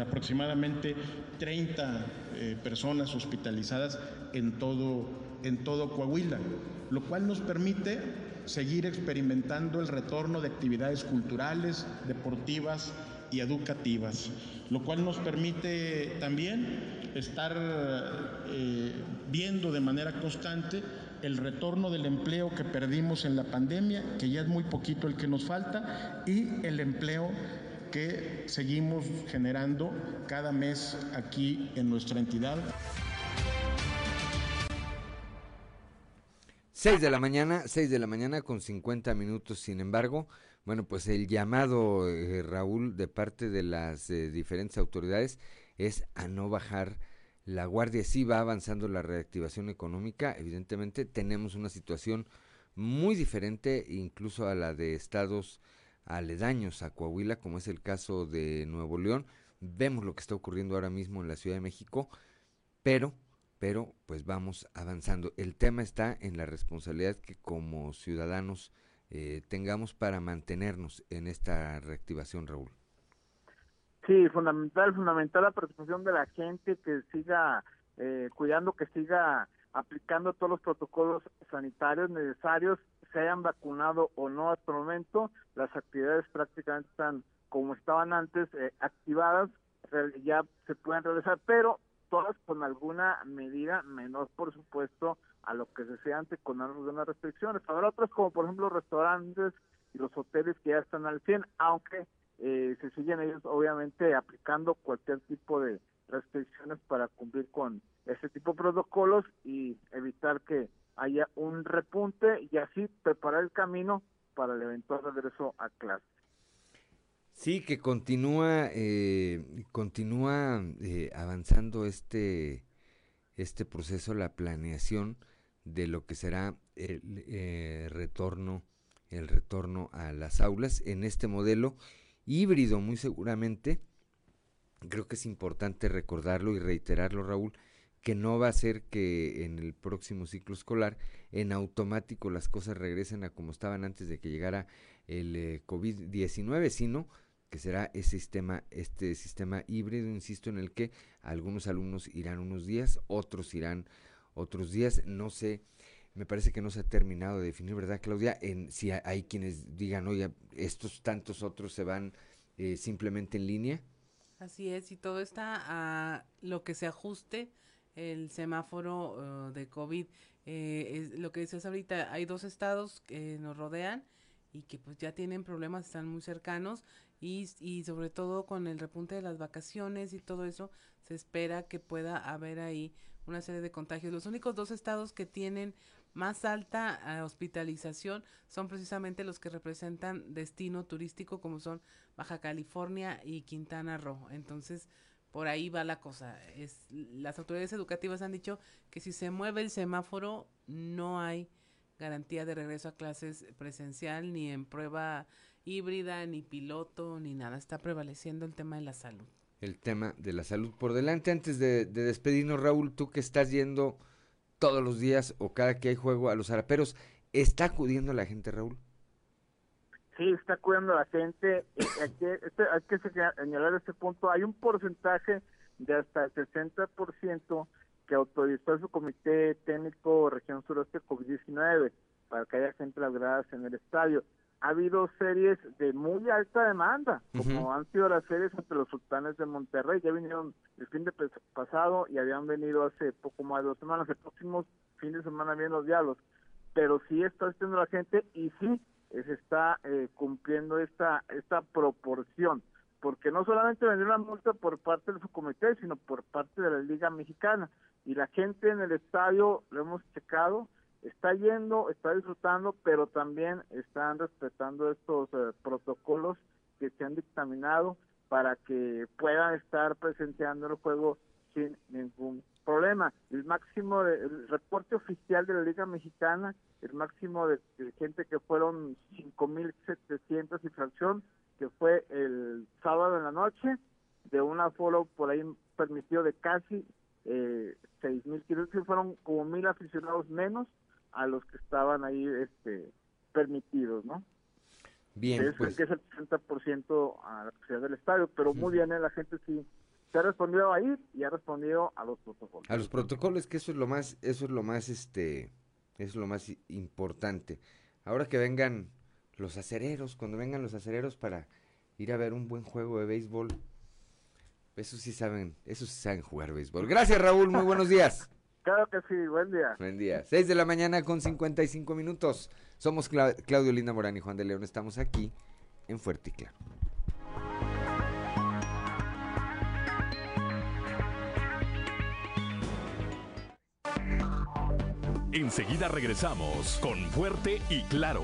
aproximadamente 30 eh, personas hospitalizadas en todo, en todo Coahuila, lo cual nos permite seguir experimentando el retorno de actividades culturales, deportivas y educativas, lo cual nos permite también estar eh, viendo de manera constante el retorno del empleo que perdimos en la pandemia, que ya es muy poquito el que nos falta, y el empleo que seguimos generando cada mes aquí en nuestra entidad. 6 de la mañana, 6 de la mañana con 50 minutos, sin embargo, bueno, pues el llamado, eh, Raúl, de parte de las eh, diferentes autoridades es a no bajar la guardia. Sí va avanzando la reactivación económica, evidentemente tenemos una situación muy diferente incluso a la de estados aledaños a Coahuila, como es el caso de Nuevo León. Vemos lo que está ocurriendo ahora mismo en la Ciudad de México, pero pero pues vamos avanzando. El tema está en la responsabilidad que como ciudadanos eh, tengamos para mantenernos en esta reactivación, Raúl. Sí, fundamental, fundamental la participación de la gente que siga eh, cuidando, que siga aplicando todos los protocolos sanitarios necesarios, se hayan vacunado o no hasta el momento, las actividades prácticamente están como estaban antes, eh, activadas, ya se pueden realizar, pero todas con alguna medida menor, por supuesto, a lo que se sea antes con algunas restricciones. Habrá otras como por ejemplo restaurantes y los hoteles que ya están al 100, aunque eh, se siguen ellos obviamente aplicando cualquier tipo de restricciones para cumplir con ese tipo de protocolos y evitar que haya un repunte y así preparar el camino para el eventual regreso a clase. Sí, que continúa, eh, continúa eh, avanzando este, este proceso, la planeación de lo que será el retorno, el retorno a las aulas en este modelo híbrido muy seguramente. Creo que es importante recordarlo y reiterarlo, Raúl, que no va a ser que en el próximo ciclo escolar en automático las cosas regresen a como estaban antes de que llegara el eh, COVID-19, sino que será ese sistema, este sistema híbrido, insisto, en el que algunos alumnos irán unos días, otros irán otros días, no sé, me parece que no se ha terminado de definir, ¿verdad, Claudia? En si hay quienes digan, oye, estos tantos otros se van eh, simplemente en línea. Así es, y todo está a lo que se ajuste el semáforo uh, de COVID. Eh, lo que decías ahorita, hay dos estados que nos rodean y que pues ya tienen problemas, están muy cercanos y, y sobre todo con el repunte de las vacaciones y todo eso, se espera que pueda haber ahí una serie de contagios. Los únicos dos estados que tienen más alta eh, hospitalización son precisamente los que representan destino turístico como son Baja California y Quintana Roo. Entonces, por ahí va la cosa. Es, las autoridades educativas han dicho que si se mueve el semáforo no hay garantía de regreso a clases presencial ni en prueba híbrida ni piloto ni nada. Está prevaleciendo el tema de la salud. El tema de la salud. Por delante, antes de, de despedirnos, Raúl, tú que estás yendo todos los días o cada que hay juego a los araperos. ¿Está acudiendo la gente, Raúl? sí está cuidando a la gente. Eh, hay que, este, hay que señalar este punto. Hay un porcentaje de hasta el 60% que autorizó su comité técnico región suroeste COVID-19 para que haya gente las en el estadio. Ha habido series de muy alta demanda, como han sido las series entre los sultanes de Monterrey. Ya vinieron el fin de pasado y habían venido hace poco más de dos semanas. El próximo fin de semana vienen los diálogos. Pero sí está haciendo la gente y sí se está eh, cumpliendo esta, esta proporción porque no solamente vendió una multa por parte de su comité, sino por parte de la Liga Mexicana. Y la gente en el estadio, lo hemos checado, está yendo, está disfrutando, pero también están respetando estos eh, protocolos que se han dictaminado para que puedan estar presenciando el juego sin ningún problema. El máximo, de, el reporte oficial de la Liga Mexicana, el máximo de, gente que fueron 5.700 y fracción, que fue el sábado en la noche, de un aforo por ahí permitido de casi eh, 6.000 kilómetros, fueron como mil aficionados menos a los que estaban ahí este permitidos, ¿no? Bien, es, pues. Que es el 60% a la capacidad del estadio, pero muy bien, ¿eh? la gente sí se ha respondido ahí y ha respondido a los protocolos. A los protocolos, que eso es lo más, eso es lo más, este, es lo más importante. Ahora que vengan los acereros, cuando vengan los acereros para ir a ver un buen juego de béisbol, eso sí saben, eso sí saben jugar béisbol. Gracias Raúl, muy buenos días. Claro que sí, buen día. Buen día. 6 de la mañana con 55 minutos. Somos Claudio Linda Morán y Juan de León. Estamos aquí en Fuerte y Claro. Enseguida regresamos con Fuerte y Claro.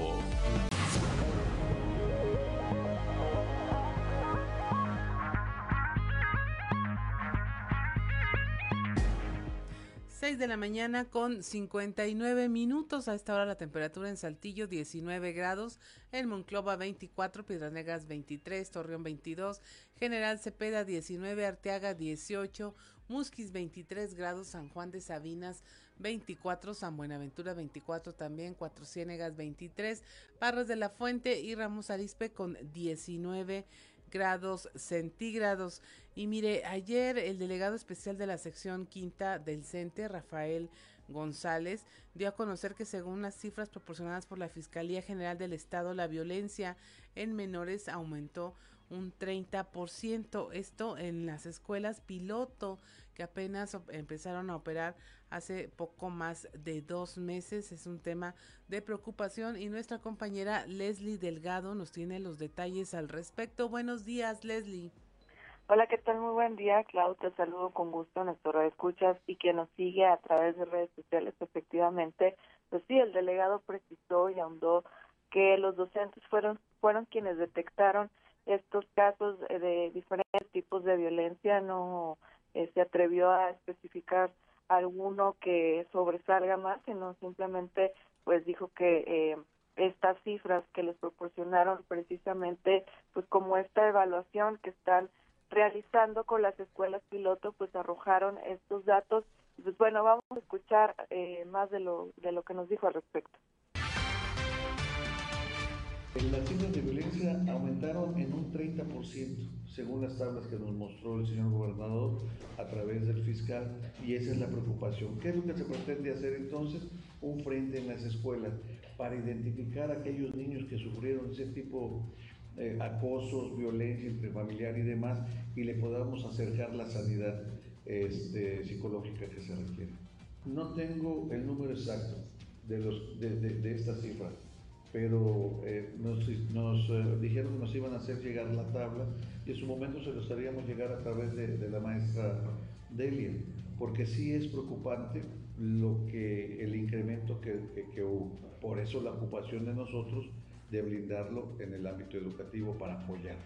6 de la mañana con 59 minutos. A esta hora la temperatura en Saltillo 19 grados, en Monclova 24, Piedras Negras 23, Torreón 22, General Cepeda 19, Arteaga 18, Musquis 23 grados, San Juan de Sabinas 24, San Buenaventura 24 también, Cuatro Ciénegas 23, Parras de la Fuente y Ramos Arispe con 19 grados centígrados. Y mire, ayer el delegado especial de la sección quinta del CENTE, Rafael González, dio a conocer que según las cifras proporcionadas por la Fiscalía General del Estado, la violencia en menores aumentó un 30%. Esto en las escuelas piloto que apenas empezaron a operar hace poco más de dos meses. Es un tema de preocupación y nuestra compañera Leslie Delgado nos tiene los detalles al respecto. Buenos días, Leslie. Hola, ¿qué tal? Muy buen día, Clau. Te saludo con gusto a nuestro escuchas y que nos sigue a través de redes sociales. Efectivamente, pues sí, el delegado precisó y ahondó que los docentes fueron, fueron quienes detectaron estos casos de diferentes tipos de violencia. No eh, se atrevió a especificar alguno que sobresalga más, sino simplemente pues dijo que eh, estas cifras que les proporcionaron precisamente pues como esta evaluación que están realizando con las escuelas piloto pues arrojaron estos datos pues bueno vamos a escuchar eh, más de lo de lo que nos dijo al respecto las cifras de violencia aumentaron en un 30%, según las tablas que nos mostró el señor gobernador a través del fiscal, y esa es la preocupación. ¿Qué es lo que se pretende hacer entonces? Un frente en las escuelas para identificar a aquellos niños que sufrieron ese tipo de eh, acosos, violencia intrafamiliar y demás, y le podamos acercar la sanidad este, psicológica que se requiere. No tengo el número exacto de, los, de, de, de esta cifra pero eh, nos, nos eh, dijeron que nos iban a hacer llegar la tabla y en su momento se los haríamos llegar a través de, la maestra Delia, porque sí es preocupante lo que el incremento que, que, hubo. Por eso la ocupación de nosotros de blindarlo en el ámbito educativo para apoyar.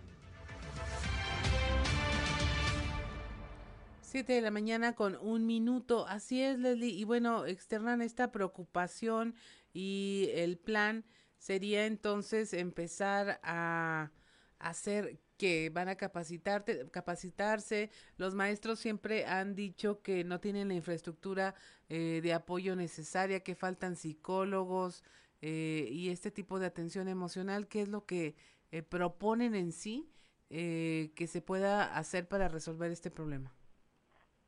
Siete de la mañana con un minuto. Así es, Leslie. Y bueno, externan esta preocupación y el plan sería entonces empezar a hacer que van a capacitarte, capacitarse. Los maestros siempre han dicho que no tienen la infraestructura eh, de apoyo necesaria, que faltan psicólogos, eh, y este tipo de atención emocional, ¿qué es lo que eh, proponen en sí eh, que se pueda hacer para resolver este problema?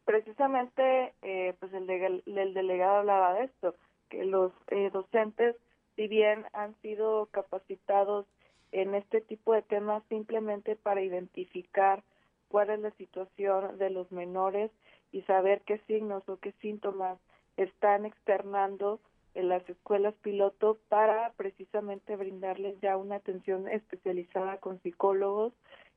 Precisamente, pues el, el, delegado hablaba de esto, que los docentes, si bien han sido capacitados en este tipo de temas simplemente para identificar cuál es la situación de los menores y saber qué signos o qué síntomas están externando en las escuelas piloto para precisamente brindarles ya una atención especializada con psicólogos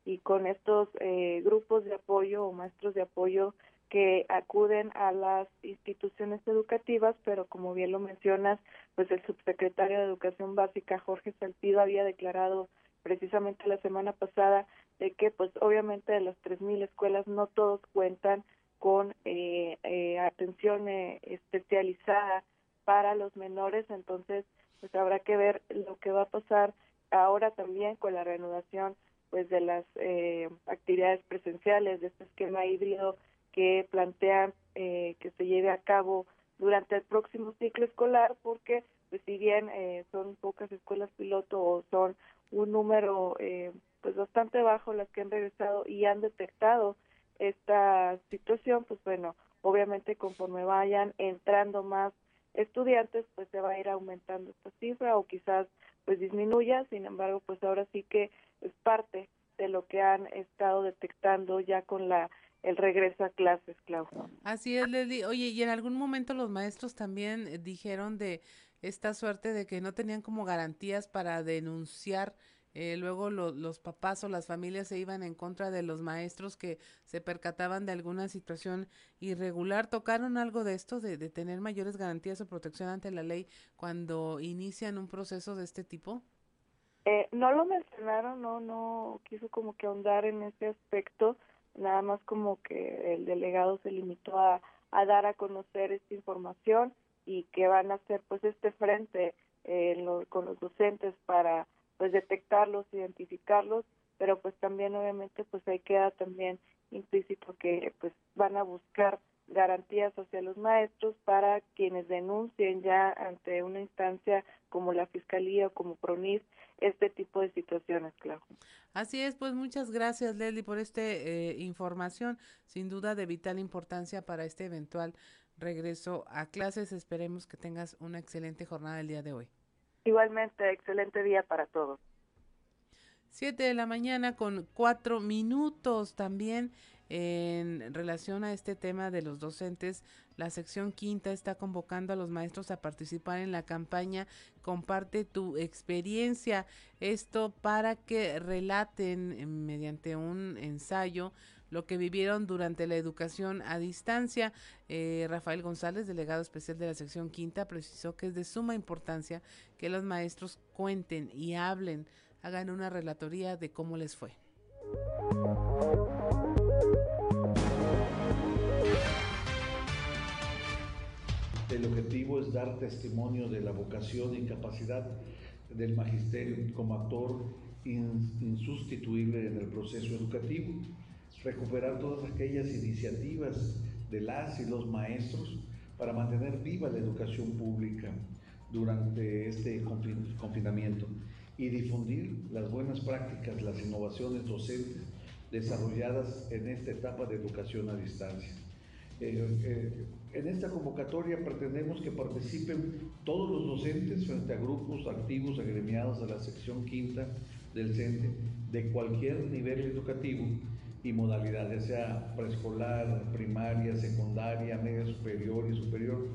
y con estos eh, grupos de apoyo o maestros de apoyo que acuden a las instituciones educativas, pero como bien lo mencionas, pues el subsecretario de Educación Básica, Jorge Salcido, había declarado precisamente la semana pasada de que pues obviamente de las 3.000 escuelas no todos cuentan con eh, eh, atención especializada para los menores, entonces pues habrá que ver lo que va a pasar ahora también con la reanudación pues de las eh, actividades presenciales de este esquema híbrido que plantean eh, que se lleve a cabo durante el próximo ciclo escolar porque pues si bien eh, son pocas escuelas piloto o son un número eh, pues bastante bajo las que han regresado y han detectado esta situación pues bueno obviamente conforme vayan entrando más estudiantes, pues se va a ir aumentando esta cifra o quizás pues disminuya, sin embargo, pues ahora sí que es parte de lo que han estado detectando ya con la el regreso a clases, Clau. Así es, Leslie. Oye, y en algún momento los maestros también eh, dijeron de esta suerte de que no tenían como garantías para denunciar eh, luego los papás o las familias se iban en contra de los maestros que se percataban de alguna situación irregular. ¿Tocaron algo de esto, de, tener mayores garantías o protección ante la ley cuando inician un proceso de este tipo? Eh, no lo mencionaron, no, no quiso como que ahondar en ese aspecto, nada más como que el delegado se limitó a, a dar a conocer esta información y que van a hacer pues este frente eh, con los docentes para pues detectarlos, identificarlos, pero pues también obviamente pues ahí queda también implícito que pues van a buscar garantías hacia los maestros para quienes denuncien ya ante una instancia como la Fiscalía o como PRONIS este tipo de situaciones, claro. Así es, pues muchas gracias Leslie por esta eh, información, sin duda de vital importancia para este eventual regreso a clases. Esperemos que tengas una excelente jornada el día de hoy. Igualmente, excelente día para todos. Siete de la mañana con cuatro minutos también en relación a este tema de los docentes. La sección quinta está convocando a los maestros a participar en la campaña Comparte tu experiencia. Esto para que relaten mediante un ensayo lo que vivieron durante la educación a distancia. Eh, Rafael González, delegado especial de la sección quinta, precisó que es de suma importancia que los maestros cuenten y hablen, hagan una relatoría de cómo les fue. El objetivo es dar testimonio de la vocación y capacidad del magisterio como actor insustituible en el proceso educativo recuperar todas aquellas iniciativas de las y los maestros para mantener viva la educación pública durante este confinamiento y difundir las buenas prácticas, las innovaciones docentes desarrolladas en esta etapa de educación a distancia. Eh, eh, en esta convocatoria pretendemos que participen todos los docentes frente a grupos activos agremiados de la sección quinta del CENTE de cualquier nivel educativo y modalidad, ya sea preescolar, primaria, secundaria, media superior y superior,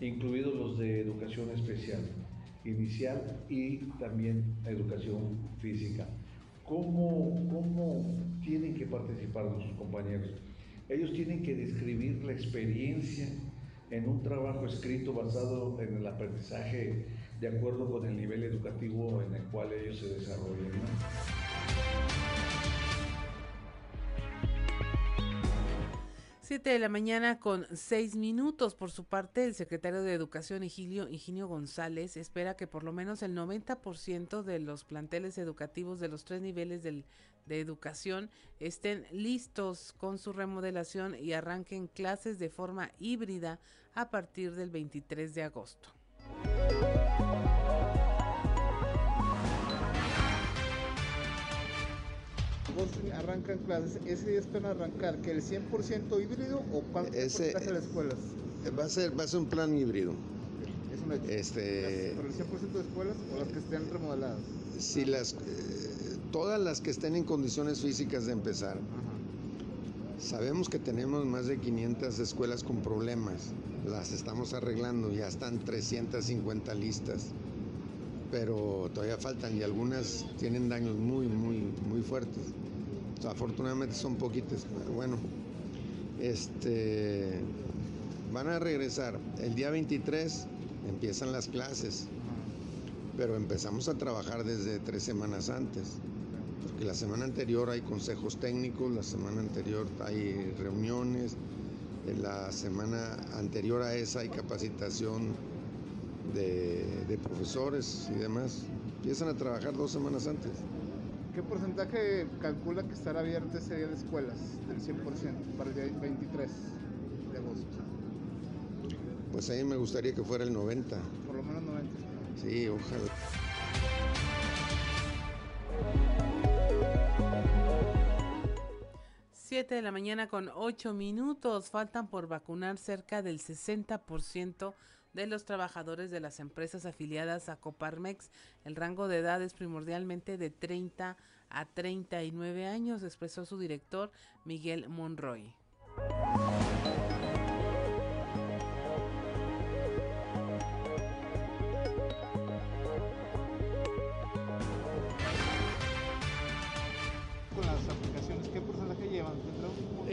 incluidos los de educación especial, inicial y también educación física. ¿Cómo, cómo tienen que participar nuestros compañeros? Ellos tienen que describir la experiencia en un trabajo escrito basado en el aprendizaje de acuerdo con el nivel educativo en el cual ellos se desarrollan. 7 de la mañana con seis minutos. Por su parte, el secretario de Educación, Higinio, Higinio González, espera que por lo menos el 90% de los planteles educativos de los tres niveles del, de educación estén listos con su remodelación y arranquen clases de forma híbrida a partir del 23 de agosto. Arrancan clases, ese día esperan arrancar que el 100% híbrido o cuánto ese, de las escuelas? Va a ser va a ser un plan híbrido. Es un hecho. Este, ¿Pero el 100% de escuelas o las que estén remodeladas? Si las eh, todas las que estén en condiciones físicas de empezar. Sabemos que tenemos más de 500 escuelas con problemas. Las estamos arreglando, ya están 350 listas pero todavía faltan y algunas tienen daños muy, muy, muy fuertes. afortunadamente son poquitas, bueno, este, van a regresar. El día 23 empiezan las clases, pero empezamos a trabajar desde tres semanas antes, porque la semana anterior hay consejos técnicos, la semana anterior hay reuniones, la semana anterior a esa hay capacitación de, profesores y demás. Empiezan a trabajar dos semanas antes. ¿Qué porcentaje calcula que estará abierta ese día de escuelas del 100% para el día 23 de agosto? Pues ahí me gustaría que fuera el 90. Por lo menos 90. Sí, ojalá. Siete de la mañana con ocho minutos. Faltan por vacunar cerca del 60% de los trabajadores de las empresas afiliadas a Coparmex. El rango de edad es primordialmente de 30 a 39 años, expresó su director Miguel Monroy.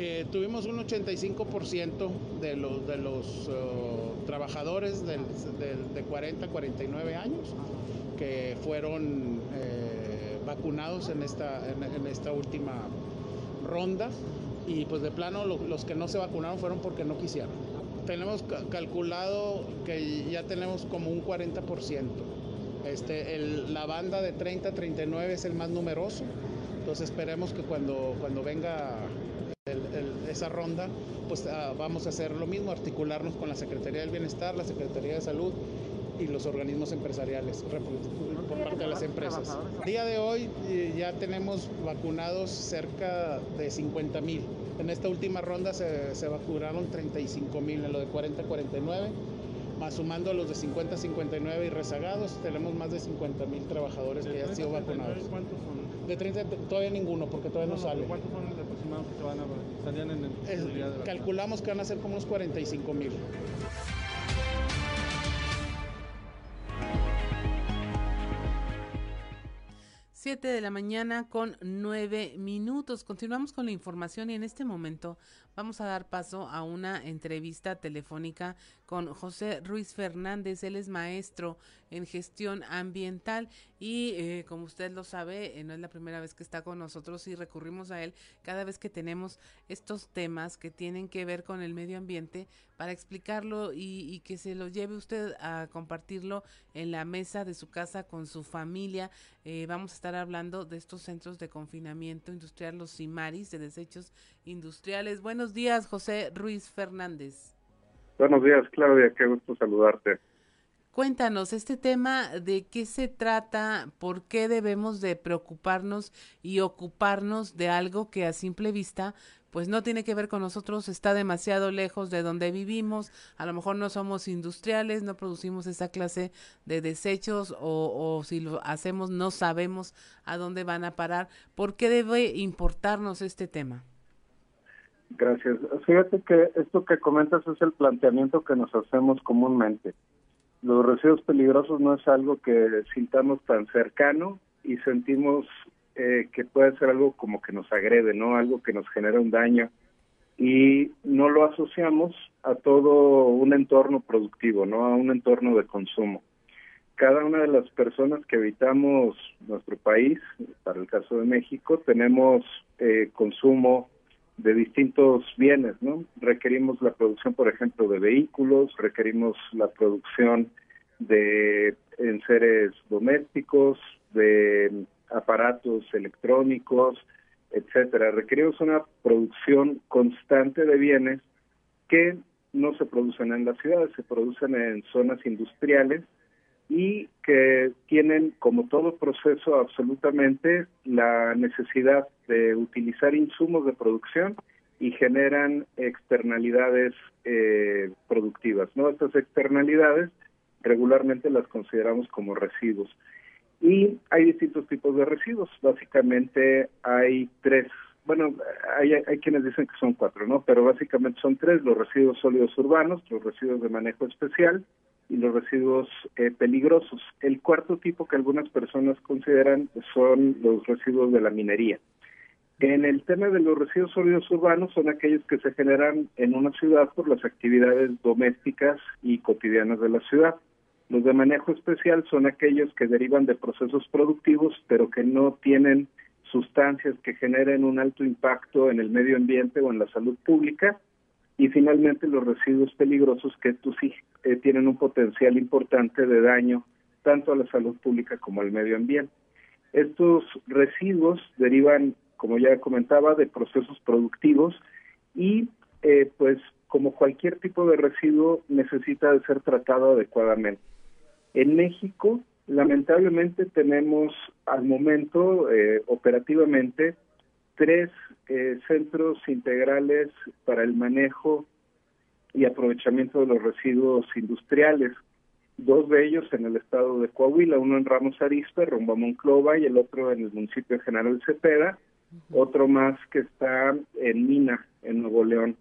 Eh, tuvimos un 85% de los, de los uh, trabajadores de 40 a 49 años que fueron eh, vacunados en esta, en, esta última ronda y pues de plano los que no se vacunaron fueron porque no quisieron. Tenemos calculado que ya tenemos como un 40%. Este, la banda de 30 a 39 es el más numeroso, entonces esperemos que cuando, cuando venga esa ronda, pues ah, vamos a hacer lo mismo, articularnos con la Secretaría del Bienestar, la Secretaría de Salud y los organismos empresariales por parte de las empresas. A día de hoy eh, ya tenemos vacunados cerca de 50 mil. En esta última ronda se, se vacunaron 35 mil, en lo de 40 49 más sumando a los de 50 59 y rezagados, tenemos más de 50 mil trabajadores que ya han sido vacunados. ¿Cuántos son? De 30 todavía ninguno, porque todavía no, sale. ¿Cuántos son aproximados que se van a salían en el, Calculamos que van a ser como unos 45 mil. 7 de la mañana con 9 minutos. Continuamos con la información y en este momento vamos a dar paso a una entrevista telefónica con José Ruiz Fernández. Él es maestro en gestión ambiental y eh, como usted lo sabe, eh, no es la primera vez que está con nosotros y recurrimos a él cada vez que tenemos estos temas que tienen que ver con el medio ambiente para explicarlo y, que se lo lleve usted a compartirlo en la mesa de su casa con su familia. Eh, vamos a estar hablando de estos centros de confinamiento industrial, los CIMARIS de desechos industriales. Buenos días, José Ruiz Fernández. Buenos días, Claudia, qué gusto saludarte. Cuéntanos este tema de qué se trata, por qué debemos de preocuparnos y ocuparnos de algo que a simple vista pues no tiene que ver con nosotros, está demasiado lejos de donde vivimos, a lo mejor no somos industriales, no producimos esa clase de desechos o, o si lo hacemos no sabemos a dónde van a parar. ¿Por qué debe importarnos este tema? Gracias. Fíjate que esto que comentas es el planteamiento que nos hacemos comúnmente. Los residuos peligrosos no es algo que sintamos tan cercano y sentimos eh, que puede ser algo como que nos agrede, ¿no? Algo que nos genera un daño y no lo asociamos a todo un entorno productivo, ¿no? A un entorno de consumo. Cada una de las personas que habitamos nuestro país, para el caso de México, tenemos eh, consumo de distintos bienes, ¿no? Requerimos la producción, por ejemplo, de vehículos, requerimos la producción de enseres domésticos, de aparatos electrónicos, etcétera. Requerimos una producción constante de bienes que no se producen en las ciudades, se producen en zonas industriales y que tienen, como todo proceso, absolutamente la necesidad de utilizar insumos de producción y generan externalidades eh, productivas. ¿no? Estas externalidades regularmente las consideramos como residuos. Y hay distintos tipos de residuos. Básicamente hay tres, bueno, hay, hay quienes dicen que son cuatro, ¿no? Pero básicamente son tres, los residuos sólidos urbanos, los residuos de manejo especial y los residuos eh, peligrosos. El cuarto tipo que algunas personas consideran son los residuos de la minería. En el tema de los residuos sólidos urbanos son aquellos que se generan en una ciudad por las actividades domésticas y cotidianas de la ciudad. Los de manejo especial son aquellos que derivan de procesos productivos, pero que no tienen sustancias que generen un alto impacto en el medio ambiente o en la salud pública. Y finalmente los residuos peligrosos que tú sí eh, tienen un potencial importante de daño tanto a la salud pública como al medio ambiente. Estos residuos derivan, como ya comentaba, de procesos productivos y eh, pues como cualquier tipo de residuo necesita de ser tratado adecuadamente. En México, lamentablemente, tenemos al momento eh, operativamente tres eh, centros integrales para el manejo y aprovechamiento de los residuos industriales. Dos de ellos en el estado de Coahuila, uno en Ramos Arizpe, rumbo a Monclova, y el otro en el municipio de General Cepeda, otro más que está en Mina, en Nuevo León.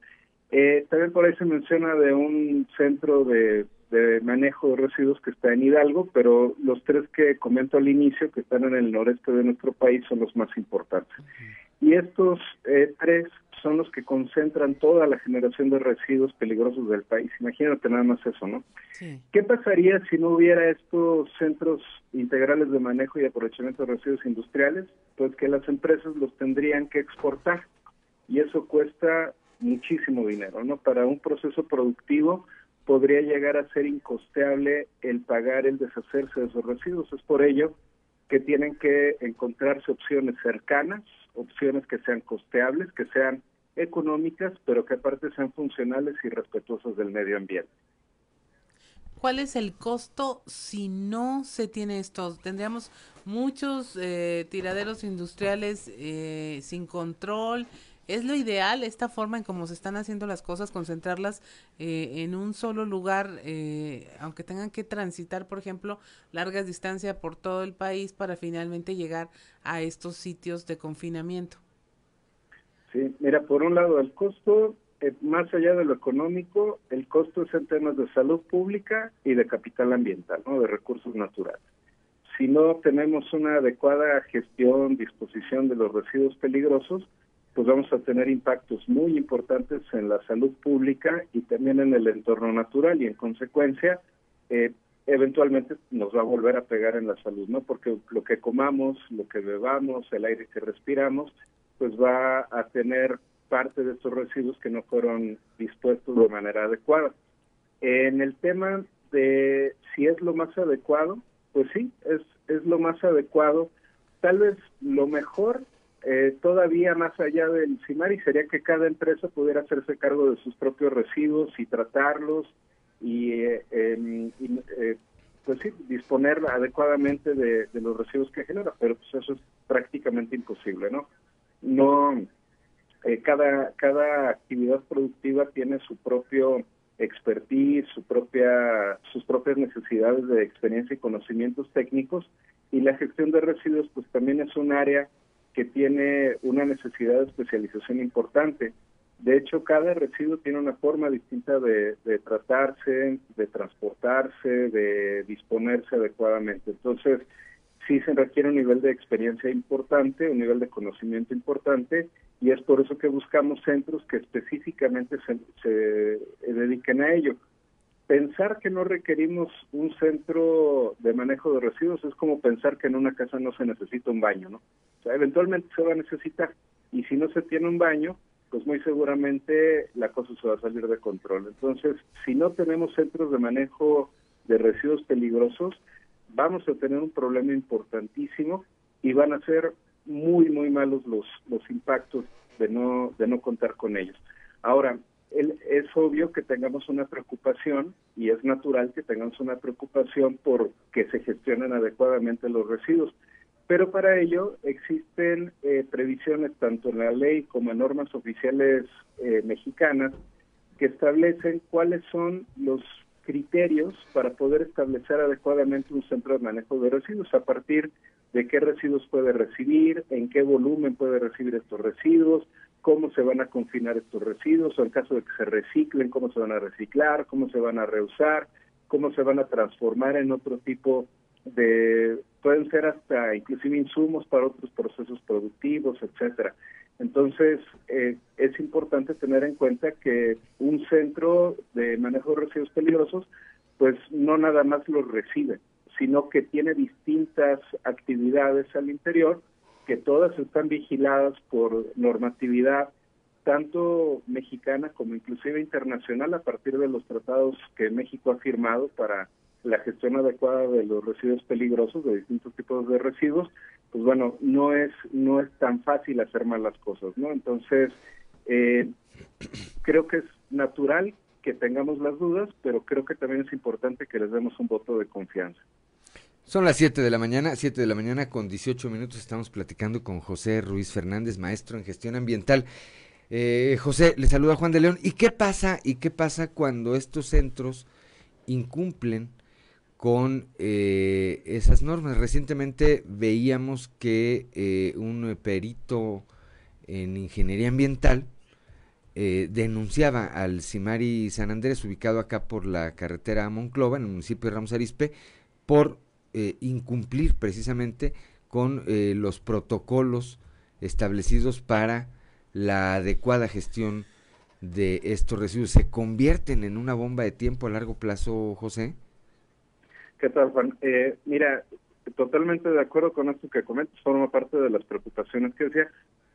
Eh, también por ahí se menciona de un centro de de manejo de residuos que está en Hidalgo, pero los tres que comento al inicio, que están en el noreste de nuestro país, son los más importantes. Y estos eh, tres son los que concentran toda la generación de residuos peligrosos del país. Imagínate nada más eso, ¿no? ¿Qué pasaría si no hubiera estos centros integrales de manejo y aprovechamiento de residuos industriales? Pues que las empresas los tendrían que exportar y eso cuesta muchísimo dinero, ¿no? Para un proceso productivo podría llegar a ser incosteable el pagar el deshacerse de esos residuos. Es por ello que tienen que encontrarse opciones cercanas, opciones que sean costeables, que sean económicas, pero que aparte sean funcionales y respetuosas del medio ambiente. ¿Cuál es el costo si no se tiene esto? Tendríamos muchos eh, tiraderos industriales eh, sin control, ¿Es lo ideal esta forma en cómo se están haciendo las cosas, concentrarlas eh, en un solo lugar, eh, aunque tengan que transitar, por ejemplo, largas distancias por todo el país para finalmente llegar a estos sitios de confinamiento? Sí, mira, por un lado, el costo, eh, más allá de lo económico, el costo es en temas de salud pública y de capital ambiental, ¿no? de recursos naturales. Si no tenemos una adecuada gestión, disposición de los residuos peligrosos, pues vamos a tener impactos muy importantes en la salud pública y también en el entorno natural y en consecuencia eh, eventualmente nos va a volver a pegar en la salud, ¿no? Porque lo que comamos, lo que bebamos, el aire que respiramos, pues va a tener parte de estos residuos que no fueron dispuestos de manera adecuada. En el tema de si es lo más adecuado, pues sí, es, es lo más adecuado. Tal vez lo mejor eh, todavía más allá del CIMARI sería que cada empresa pudiera hacerse cargo de sus propios residuos y tratarlos y, eh, eh, pues sí, disponer adecuadamente de, los residuos que genera, pero pues eso es prácticamente imposible, ¿no? No, cada, cada actividad productiva tiene su propio expertise, su propia, sus propias necesidades de experiencia y conocimientos técnicos y la gestión de residuos pues también es un área que tiene una necesidad de especialización importante. De hecho, cada residuo tiene una forma distinta de, tratarse, de transportarse, de disponerse adecuadamente. Entonces, sí se requiere un nivel de experiencia importante, un nivel de conocimiento importante, y es por eso que buscamos centros que específicamente se, dediquen a ello pensar que no requerimos un centro de manejo de residuos es como pensar que en una casa no se necesita un baño, ¿no? O sea, eventualmente se va a necesitar y si no se tiene un baño, pues muy seguramente la cosa se va a salir de control. Entonces, si no tenemos centros de manejo de residuos peligrosos, vamos a tener un problema importantísimo y van a ser muy muy malos los los impactos de no de no contar con ellos. Ahora, es obvio que tengamos una preocupación y es natural que tengamos una preocupación por que se gestionen adecuadamente los residuos. Pero para ello existen eh, previsiones tanto en la ley como en normas oficiales eh, mexicanas que establecen cuáles son los criterios para poder establecer adecuadamente un centro de manejo de residuos a partir de qué residuos puede recibir, en qué volumen puede recibir estos residuos, cómo se van a confinar estos residuos, o en caso de que se reciclen, cómo se van a reciclar, cómo se van a reusar, cómo se van a transformar en otro tipo de, pueden ser hasta inclusive insumos para otros procesos productivos, etcétera. Entonces, eh, es importante tener en cuenta que un centro de manejo de residuos peligrosos, pues no nada más los recibe, sino que tiene distintas actividades al interior que todas están vigiladas por normatividad tanto mexicana como inclusive internacional a partir de los tratados que México ha firmado para la gestión adecuada de los residuos peligrosos, de distintos tipos de residuos, pues bueno, no es no es tan fácil hacer mal las cosas, ¿no? Entonces, eh, creo que es natural que tengamos las dudas, pero creo que también es importante que les demos un voto de confianza. Son las 7 de la mañana, 7 de la mañana con 18 minutos. Estamos platicando con José Ruiz Fernández, maestro en gestión ambiental. Eh, José, le saluda Juan de León. ¿Y qué pasa? ¿Y qué pasa cuando estos centros incumplen con eh, esas normas? Recientemente veíamos que eh, un perito en ingeniería ambiental denunciaba al Cimari San Andrés, ubicado acá por la carretera a Monclova, en el municipio de Ramos Arispe, por eh, incumplir precisamente con eh, los protocolos establecidos para la adecuada gestión de estos residuos. ¿Se convierten en una bomba de tiempo a largo plazo, José? ¿Qué tal, Juan? Eh, mira, totalmente de acuerdo con esto que comentas, forma parte de las preocupaciones que decía,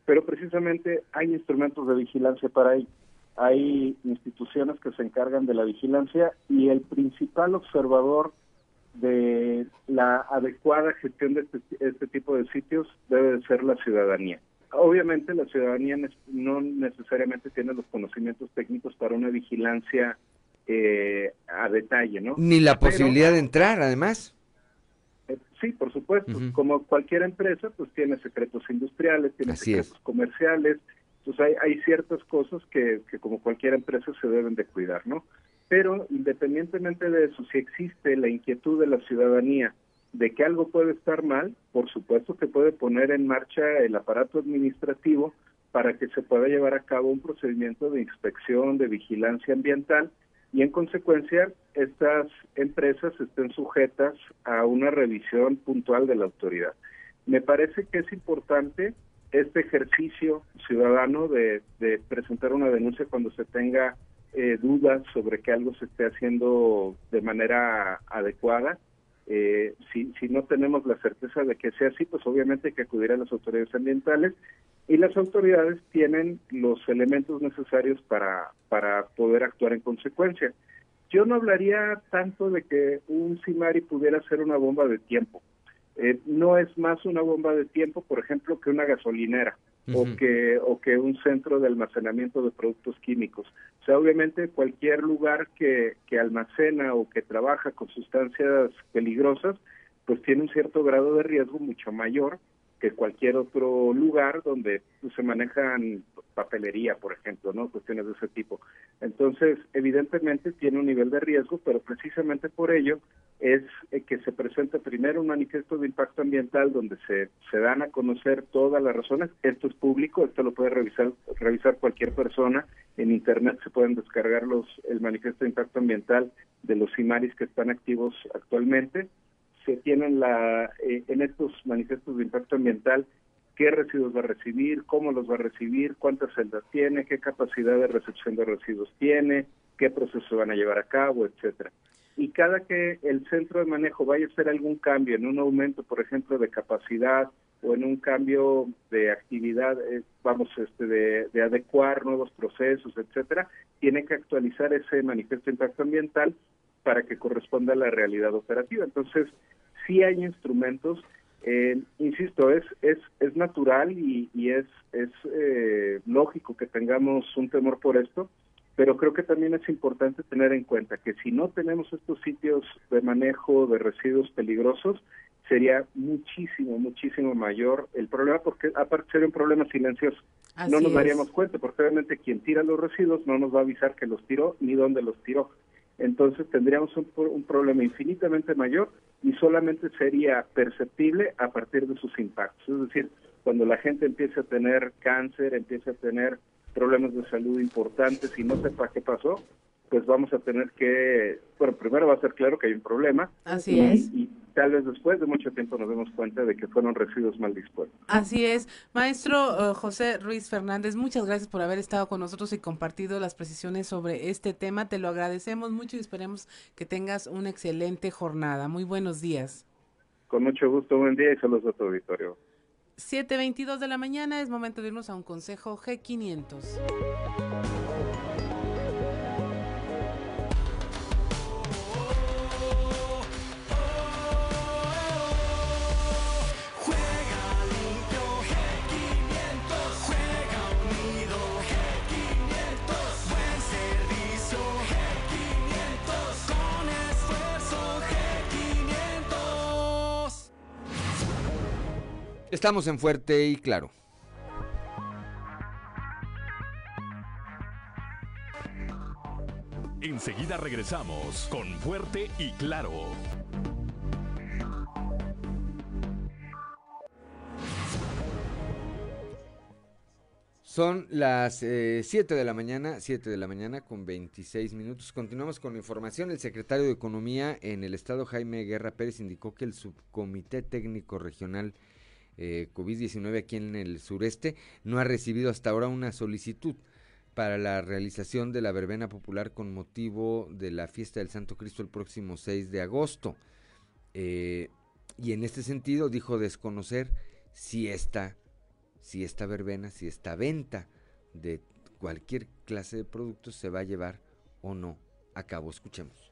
pero precisamente hay instrumentos de vigilancia para ello. Hay instituciones que se encargan de la vigilancia y el principal observador de la adecuada gestión de este, este, tipo de sitios debe de ser la ciudadanía. Obviamente la ciudadanía no necesariamente tiene los conocimientos técnicos para una vigilancia eh, a detalle, ¿no? Ni la posibilidad de entrar, además. Eh, sí, por supuesto. Como cualquier empresa, pues tiene secretos industriales, tiene secretos comerciales. Entonces hay, hay ciertas cosas que, que como cualquier empresa se deben de cuidar, ¿no? Pero independientemente de eso, si existe la inquietud de la ciudadanía de que algo puede estar mal, por supuesto que puede poner en marcha el aparato administrativo para que se pueda llevar a cabo un procedimiento de inspección, de vigilancia ambiental y en consecuencia estas empresas estén sujetas a una revisión puntual de la autoridad. Me parece que es importante este ejercicio ciudadano de, de presentar una denuncia cuando se tenga eh, dudas sobre que algo se esté haciendo de manera adecuada. Eh, si, si no tenemos la certeza de que sea así, pues obviamente hay que acudir a las autoridades ambientales y las autoridades tienen los elementos necesarios para, para poder actuar en consecuencia. Yo no hablaría tanto de que un CIMARI pudiera ser una bomba de tiempo. Eh, no es más una bomba de tiempo, por ejemplo, que una gasolinera o, que, o que un centro de almacenamiento de productos químicos. O sea, obviamente cualquier lugar que, que almacena o que trabaja con sustancias peligrosas, pues tiene un cierto grado de riesgo mucho mayor que cualquier otro lugar donde pues, se manejan papelería, por ejemplo, ¿no? Cuestiones de ese tipo. Entonces, evidentemente tiene un nivel de riesgo, pero precisamente por ello es eh, que se presenta primero un manifiesto de impacto ambiental donde se, se dan a conocer todas las razones. Esto es público, esto lo puede revisar revisar cualquier persona. En internet se pueden descargar los el manifiesto de impacto ambiental de los CIMARIS que están activos actualmente se tienen la, eh, en estos manifiestos de impacto ambiental qué residuos va a recibir, cómo los va a recibir, cuántas celdas tiene, qué capacidad de recepción de residuos tiene, qué proceso van a llevar a cabo, etcétera. Y cada que el centro de manejo vaya a hacer algún cambio en un aumento, por ejemplo, de capacidad o en un cambio de actividad, eh, vamos, este, de, de adecuar nuevos procesos, etcétera, tiene que actualizar ese manifiesto de impacto ambiental para que corresponda a la realidad operativa. Entonces, sí hay instrumentos, eh, insisto, es, es, es natural y, es, es eh, lógico que tengamos un temor por esto, pero creo que también es importante tener en cuenta que si no tenemos estos sitios de manejo de residuos peligrosos, sería muchísimo, muchísimo mayor el problema, porque aparte sería un problema silencioso. no nos daríamos cuenta, porque obviamente quien tira los residuos no nos va a avisar que los tiró ni dónde los tiró. Entonces tendríamos un, un problema infinitamente mayor y solamente sería perceptible a partir de sus impactos. Es decir, cuando la gente empiece a tener cáncer, empiece a tener problemas de salud importantes y no sepa qué pasó, pues vamos a tener que, bueno, primero va a ser claro que hay un problema. Así es. Y tal vez después de mucho tiempo nos demos cuenta de que fueron residuos mal dispuestos. Así es. Maestro eh, José Ruiz Fernández, muchas gracias por haber estado con nosotros y compartido las precisiones sobre este tema. Te lo agradecemos mucho y esperemos que tengas una excelente jornada. Muy buenos días. Con mucho gusto, buen día y saludos a tu auditorio. 7.22 de la mañana es momento de irnos a un consejo G500. Estamos en Fuerte y Claro. Enseguida regresamos con Fuerte y Claro. Son las 7 eh, de la mañana, 7 de la mañana con 26 minutos. Continuamos con la información. El secretario de Economía en el estado, Jaime Guerra Pérez, indicó que el subcomité técnico regional eh, COVID-19 aquí en el sureste, no ha recibido hasta ahora una solicitud para la realización de la verbena popular con motivo de la fiesta del Santo Cristo el próximo 6 de agosto. Eh, y en este sentido dijo desconocer si esta, si esta verbena, si esta venta de cualquier clase de productos se va a llevar o no a cabo. Escuchemos.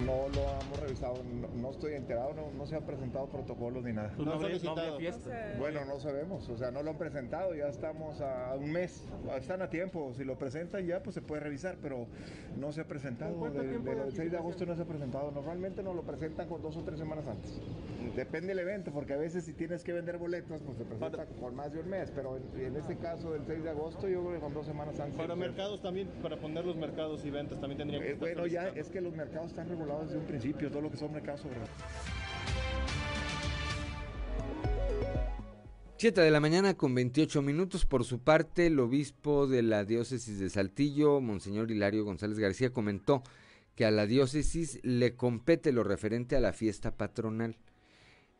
No lo hemos revisado, no, estoy enterado, no, se han presentado protocolos ni nada. No, no, fiesta. Bueno, no sabemos, o sea, no lo han presentado, ya estamos a un mes, están a tiempo, si lo presentan ya pues se puede revisar, pero no se ha presentado, del 6 de agosto no se ha presentado, normalmente nos lo presentan con dos o tres semanas antes. Depende del evento, porque a veces si tienes que vender boletos, pues se presenta con más de un mes, pero en, este caso del 6 de agosto yo creo que con dos semanas antes. Para mercados también, para poner los mercados y ventas también tendrían que eh, Bueno, ya es que los mercados están regulados desde un principio, todo lo que son mercados sobre... 7 de la mañana con 28 minutos. Por su parte, el obispo de la diócesis de Saltillo, Monseñor Hilario González García, comentó que a la diócesis le compete lo referente a la fiesta patronal,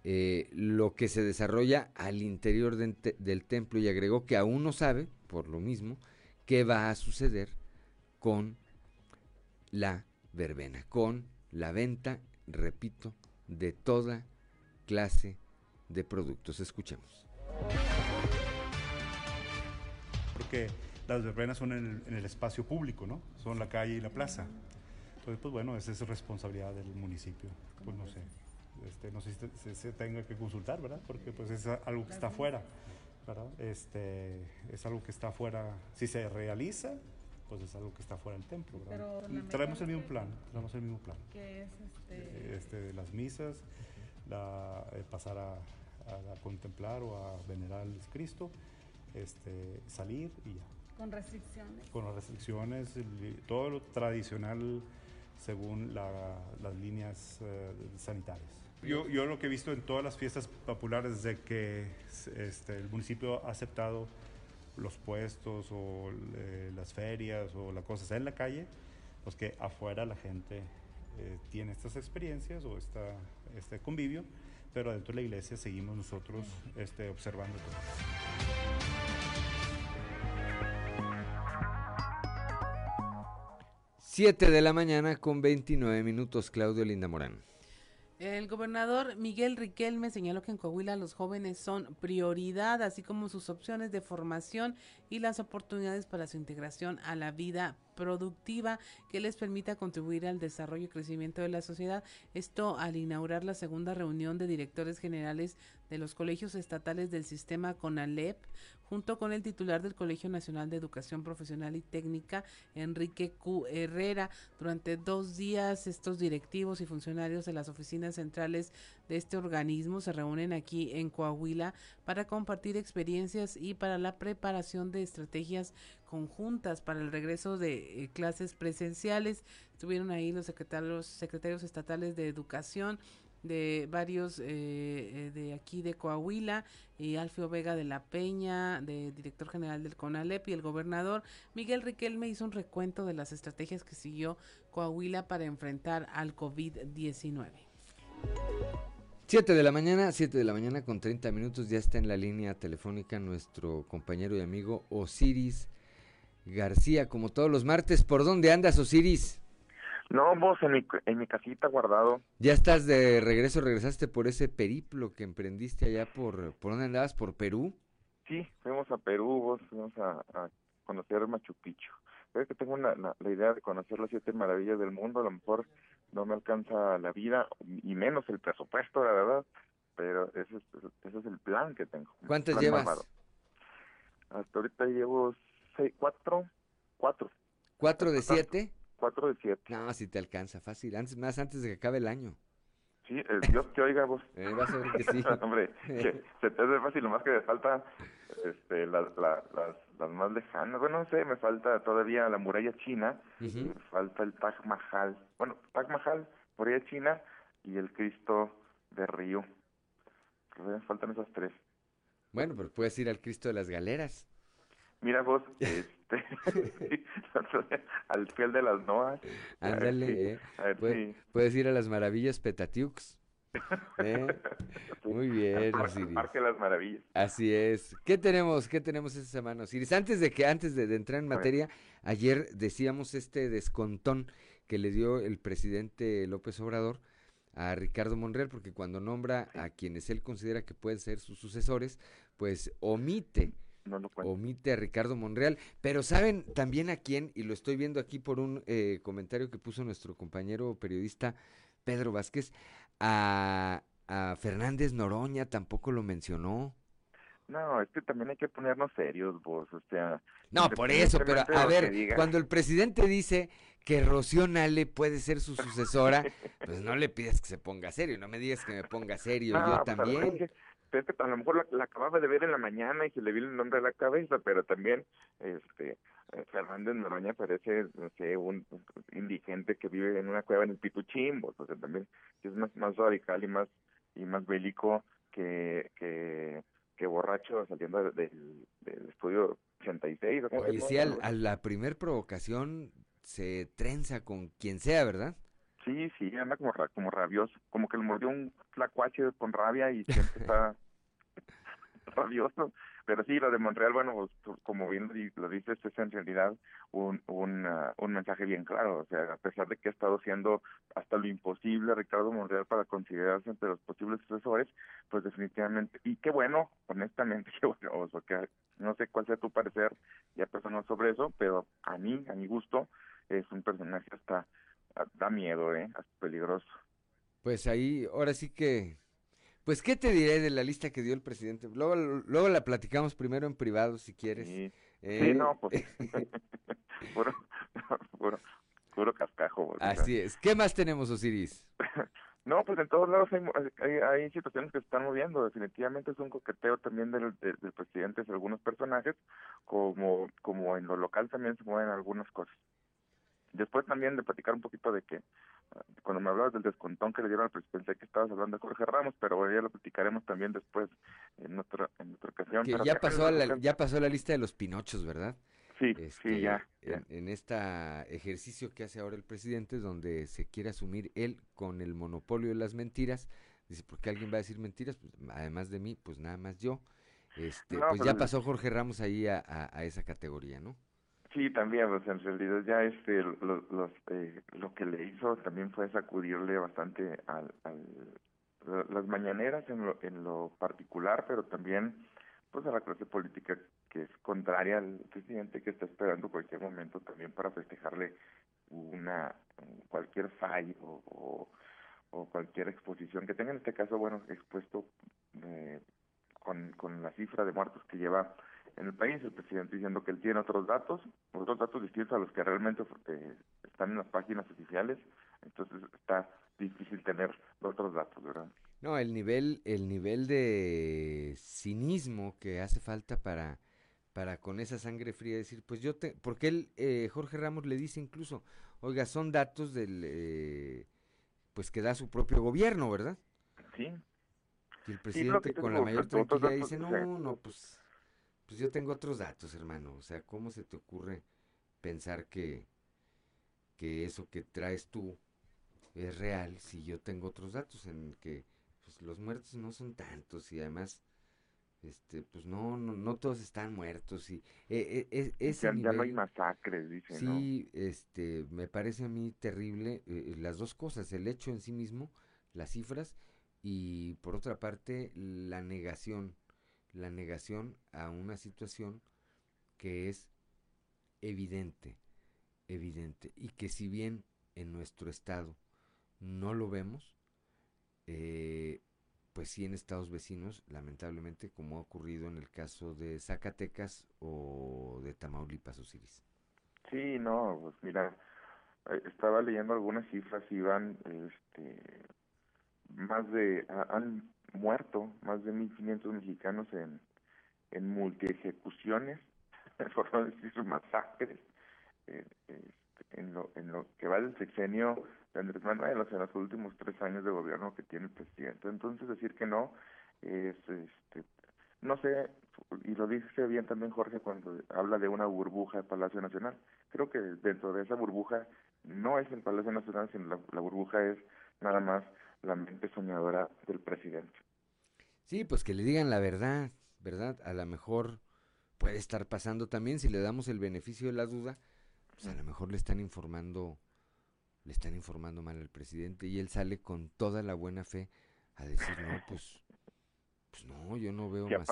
eh, lo que se desarrolla al interior del templo y agregó que aún no sabe, por lo mismo, qué va a suceder con la verbena, con la venta, repito, de toda clase de productos. Escuchemos. Porque las verbenas son en el, espacio público, ¿no? Son la calle y la plaza. Entonces, pues bueno, esa es responsabilidad del municipio. Pues no sé, este, no sé si se, tenga que consultar, ¿verdad? Porque pues es algo que está afuera, ¿verdad? Este, es algo que está afuera. Si se realiza, pues es algo que está fuera del templo. traemos el mismo plan, traemos el mismo plan. ¿Qué es este? Eh, este las misas, la, eh, pasar a, contemplar o a venerar al Cristo, este, salir y ya. ¿Con restricciones? Con las restricciones, todo lo tradicional según las líneas eh, sanitarias. Yo, yo lo que he visto en todas las fiestas populares de que este, el municipio ha aceptado los puestos o eh, las ferias o las cosas en la calle, pues que afuera la gente eh, tiene estas experiencias o esta, este convivio, pero dentro de la iglesia seguimos nosotros este, observando todo. 7 de la mañana con 29 minutos, Claudio Linda Morán. El gobernador Miguel Riquelme señaló que en Coahuila los jóvenes son prioridad, así como sus opciones de formación y las oportunidades para su integración a la vida productiva que les permita contribuir al desarrollo y crecimiento de la sociedad. Esto al inaugurar la segunda reunión de directores generales de los colegios estatales del sistema CONALEP, junto con el titular del Colegio Nacional de Educación Profesional y Técnica, Enrique Q. Herrera. Durante dos días, estos directivos y funcionarios de las oficinas centrales de este organismo se reúnen aquí en Coahuila para compartir experiencias y para la preparación de estrategias conjuntas para el regreso de eh, clases presenciales. Estuvieron ahí los secretarios, secretarios estatales de educación, de varios eh, eh, de aquí de Coahuila, y Alfio Vega de la Peña, de director general del CONALEP y el gobernador Miguel Riquelme hizo un recuento de las estrategias que siguió Coahuila para enfrentar al COVID-19. 7 de la mañana, 7 de la mañana con 30 minutos, ya está en la línea telefónica nuestro compañero y amigo Osiris García, como todos los martes. ¿Por dónde andas, Osiris? No, vos en mi, en mi casita guardado. ¿Ya estás de regreso? ¿Regresaste por ese periplo que emprendiste allá por... ¿Por dónde andabas? ¿Por Perú? Sí, fuimos a Perú, vos fuimos a, conocer Machu Picchu. Creo que tengo la, la, idea de conocer las siete maravillas del mundo, a lo mejor no me alcanza la vida y menos el presupuesto, la verdad, pero ese es, ese es el plan que tengo. ¿Cuántas llevas? Hasta ahorita llevo seis, cuatro, cuatro. ¿Cuatro de siete? Cuatro de siete. No, si te alcanza, fácil. Antes, más antes de que acabe el año. Sí, el Dios te oiga vos. Eh, vas a ver que sí. Hombre, se te hace fácil, más que me falta este, las, las, las más lejanas. Bueno, no sé, me falta todavía la muralla china, me falta el Taj Mahal. Bueno, Taj Mahal, muralla china y el Cristo de Río. Me faltan esas tres. Bueno, pero puedes ir al Cristo de las Galeras. Mira vos, este, al fiel de las Noas. Ándale, eh. puedes ir a las maravillas Petatiux. ¿Eh? Muy bien, Osiris. Parque las maravillas. Así es. ¿Qué tenemos? ¿Qué tenemos esta semana, Osiris? Antes de que, antes de, entrar en materia, ayer decíamos este descontón que le dio el presidente López Obrador a Ricardo Monreal, porque cuando nombra a quienes él considera que pueden ser sus sucesores, pues omite omite a Ricardo Monreal, pero saben también a quién, y lo estoy viendo aquí por un eh, comentario que puso nuestro compañero periodista Pedro Vázquez, a, a Fernández Noroña tampoco lo mencionó. No, es que también hay que ponernos serios, vos, o sea... No, por eso, pero a ver, cuando el presidente dice que Rocío Nale puede ser su sucesora, pues no le pides que se ponga serio, no me digas que me ponga serio, yo pues, también a lo mejor la, acababa de ver en la mañana y se le vino el nombre a la cabeza, pero también este eh, Fernández Noroña parece, no sé, un, indigente que vive en una cueva en el Pituchimbo, o sea, también es más, más radical y más y más bélico que, que, que borracho saliendo del, del estudio 86. Oye, sí, a la primer provocación se trenza con quien sea, ¿verdad? Sí, sí, anda como, como rabioso, como que le mordió un tlacuache con rabia y siempre está rabioso. Pero sí, lo de Montreal, bueno, pues, como bien lo dices, es en realidad un, un, uh, un mensaje bien claro. O sea, a pesar de que ha estado haciendo hasta lo imposible Ricardo Montreal para considerarse entre los posibles sucesores, pues definitivamente, y qué bueno, honestamente, qué bueno, o que no sé cuál sea tu parecer ya personal sobre eso, pero a mí, a mi gusto, es un personaje hasta da miedo, ¿eh? Hasta peligroso. Pues ahí, ahora sí que, pues, ¿qué te diré de la lista que dio el presidente? Luego, luego la platicamos primero en privado, si quieres. Sí, eh, no, pues, puro, puro, puro cascajo. Así es. ¿Qué más tenemos, Osiris? No, pues en todos lados hay, hay, situaciones que se están moviendo. Definitivamente es un coqueteo también del, del, del presidente de algunos personajes, como, como en lo local también se mueven algunas cosas. Después también de platicar un poquito de que cuando me hablabas del descontón que le dieron al presidente, que estabas hablando de Jorge Ramos, pero ya lo platicaremos también después en otra, en otra ocasión. Que ya pasó, la, ya pasó la lista de los pinochos, ¿verdad? Sí, sí, este, ya. En, este ejercicio que hace ahora el presidente, donde se quiere asumir él con el monopolio de las mentiras, dice, ¿por qué alguien va a decir mentiras? Pues, además de mí, pues nada más yo. Este, pues ya pasó Jorge Ramos ahí a, a esa categoría, ¿no? Sí, también, pues en realidad ya este, los, los, eh, lo que le hizo también fue sacudirle bastante al, al las mañaneras en lo, en lo particular, pero también pues a la clase política que es contraria al presidente que está esperando cualquier momento también para festejarle una cualquier fallo o, o cualquier exposición que tenga. En este caso bueno expuesto eh, con, con la cifra de muertos que lleva en el país, el presidente diciendo que él tiene otros datos, otros datos distintos a los que realmente eh, están en las páginas oficiales, entonces está difícil tener otros datos, ¿verdad? No, el nivel, el nivel de cinismo que hace falta para, para con esa sangre fría decir, pues yo te, porque él, eh, Jorge Ramos le dice incluso, oiga, son datos del, eh, pues que da su propio gobierno, ¿verdad? Sí. Y el presidente con la mayor tranquilidad dice, no, no, pues pues yo tengo otros datos, hermano. O sea, ¿cómo se te ocurre pensar que, que eso que traes tú es real si yo tengo otros datos en que pues, los muertos no son tantos y además este pues no no, no todos están muertos y eh, eh, ese ya, no hay masacres dice sí este me parece a mí terrible eh, las dos cosas el hecho en sí mismo las cifras y por otra parte la negación la negación a una situación que es evidente, evidente, y que si bien en nuestro estado no lo vemos, eh, pues sí en estados vecinos, lamentablemente, como ha ocurrido en el caso de Zacatecas o de Tamaulipas, Osiris. Sí, no, pues mira, eh, estaba leyendo algunas cifras y van, este, más de, han muerto más de 1.500 mexicanos en, en multi-ejecuciones, por no decir masacres, eh, este, en, lo, en lo que va del sexenio de Andrés Manuel, o sea, los últimos tres años de gobierno que tiene el presidente. Entonces, decir que no es, este, no sé, y lo dice bien también Jorge cuando habla de una burbuja de Palacio Nacional. Creo que dentro de esa burbuja no es el Palacio Nacional, sino la burbuja es nada más la mente soñadora del presidente. Sí, pues que le digan la verdad, ¿verdad? A lo mejor puede estar pasando también, si le damos el beneficio de la duda, pues a lo mejor le están informando, le están informando mal al presidente y él sale con toda la buena fe a decir, no, pues, pues no, yo no veo más.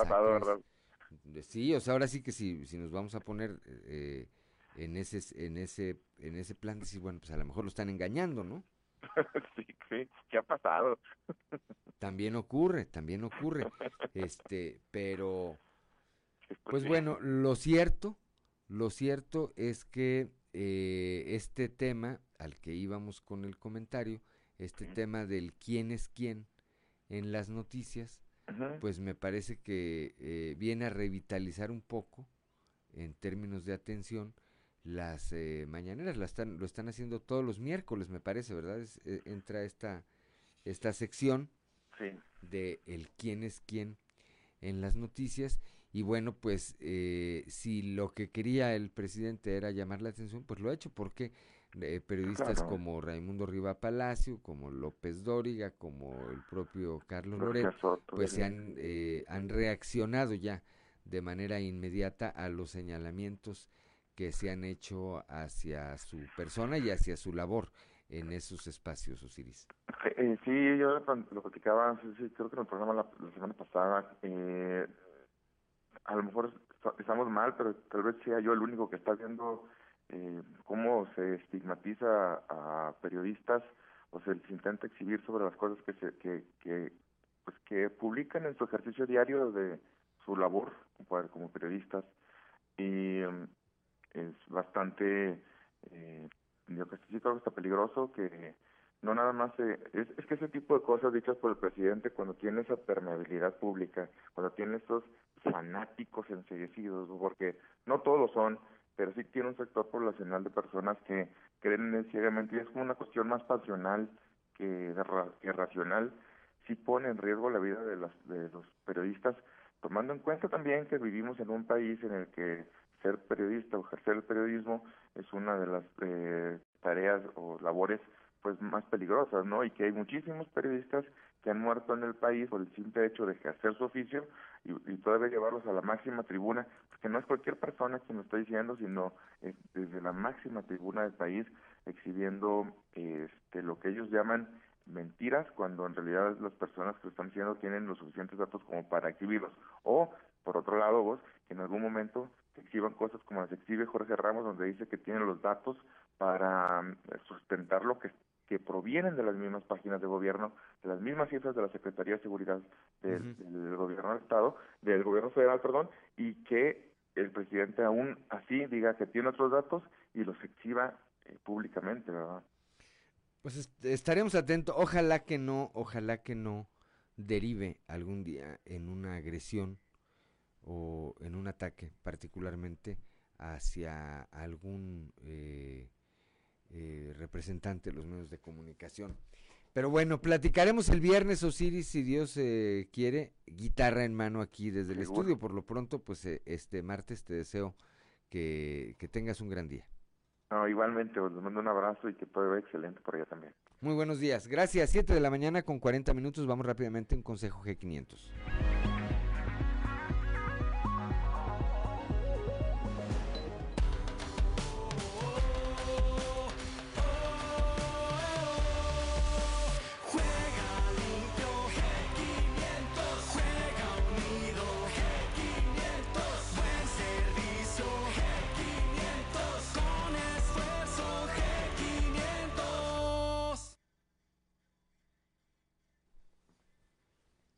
Sí, o sea, ahora sí que si, si nos vamos a poner eh, en ese, en ese, en ese plan, decir, bueno, pues a lo mejor lo están engañando, ¿no? sí, sí, ¿qué ha pasado? también ocurre, también ocurre. Este, pero pues bueno, lo cierto, lo cierto es que eh, este tema al que íbamos con el comentario, este tema del quién es quién en las noticias, pues me parece que eh, viene a revitalizar un poco en términos de atención las eh, mañaneras la están, lo están haciendo todos los miércoles, me parece, ¿verdad? Eh, entra esta, esta sección de el quién es quién en las noticias. Y bueno, pues eh, si lo que quería el presidente era llamar la atención, pues lo ha hecho, porque periodistas como Raimundo Riva Palacio, como López Dóriga, como el propio Carlos Loret, pues se han, han reaccionado ya de manera inmediata a los señalamientos que se han hecho hacia su persona y hacia su labor en esos espacios, Osiris. Eh, sí, yo lo platicaba, creo que en el programa la, semana pasada, eh, a lo mejor estamos mal, pero tal vez sea yo el único que está viendo eh, cómo se estigmatiza a periodistas o se les intenta exhibir sobre las cosas que se que, que pues que publican en su ejercicio diario de su labor como, como periodistas y es bastante, eh, yo creo que está peligroso, que no nada más es, es que ese tipo de cosas dichas por el presidente cuando tiene esa permeabilidad pública, cuando tiene estos fanáticos enseguecidos, porque no todos son, pero sí tiene un sector poblacional de personas que creen ciegamente y es como una cuestión más pasional que, que racional, sí pone en riesgo la vida de, las, de los periodistas, tomando en cuenta también que vivimos en un país en el que ser periodista o ejercer el periodismo es una de las eh, tareas o labores pues más peligrosas, ¿no? Y que hay muchísimos periodistas que han muerto en el país por el simple hecho de ejercer su oficio y, y todavía llevarlos a la máxima tribuna, porque no es cualquier persona quien lo está diciendo, sino desde la máxima tribuna del país exhibiendo este lo que ellos llaman mentiras cuando en realidad las personas que lo están diciendo tienen los suficientes datos como para exhibirlos o por otro lado, vos, que en algún momento exhiban cosas como las exhibe Jorge Ramos, donde dice que tiene los datos para mm, sustentar lo que que provienen de las mismas páginas de gobierno, de las mismas cifras de la Secretaría de Seguridad del, del gobierno del Estado, del gobierno federal, perdón, y que el presidente aún así diga que tiene otros datos y los exhiba eh, públicamente, ¿verdad? Pues estaremos atentos, ojalá que no, ojalá que no derive algún día en una agresión o en un ataque particularmente hacia algún eh, eh, representante de los medios de comunicación. Pero bueno, platicaremos el viernes, Osiris, si Dios eh, quiere, guitarra en mano aquí desde el estudio. Por lo pronto, pues eh, este martes te deseo que, tengas un gran día. igualmente, os mando un abrazo y que todo vaya excelente por allá también. Muy buenos días. Gracias. 7 de la mañana con 40 minutos. Vamos rápidamente a un consejo G500.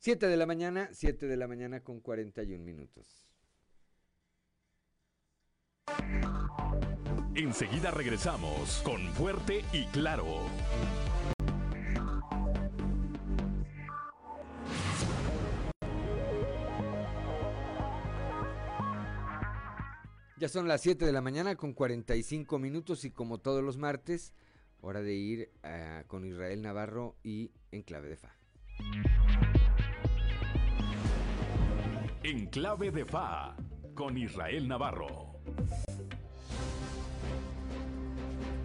7 de la mañana, 7 de la mañana con 41 minutos. Enseguida regresamos con Fuerte y Claro. Ya son las 7 de la mañana con 45 minutos y como todos los martes, hora de ir uh, con Israel Navarro y en clave de fa. En clave de FA con Israel Navarro.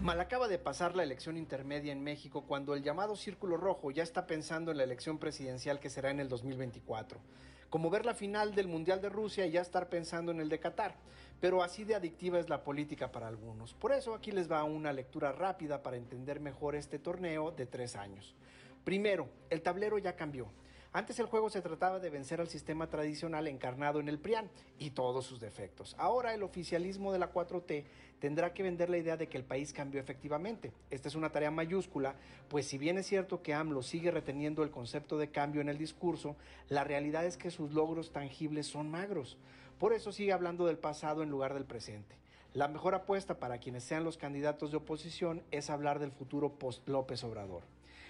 Mal acaba de pasar la elección intermedia en México cuando el llamado Círculo Rojo ya está pensando en la elección presidencial que será en el 2024. Como ver la final del Mundial de Rusia y ya estar pensando en el de Qatar. Pero así de adictiva es la política para algunos. Por eso aquí les va una lectura rápida para entender mejor este torneo de tres años. Primero, el tablero ya cambió. Antes el juego se trataba de vencer al sistema tradicional encarnado en el PRIAN y todos sus defectos. Ahora el oficialismo de la 4T tendrá que vender la idea de que el país cambió efectivamente. Esta es una tarea mayúscula, pues si bien es cierto que AMLO sigue reteniendo el concepto de cambio en el discurso, la realidad es que sus logros tangibles son magros. Por eso sigue hablando del pasado en lugar del presente. La mejor apuesta para quienes sean los candidatos de oposición es hablar del futuro post López Obrador.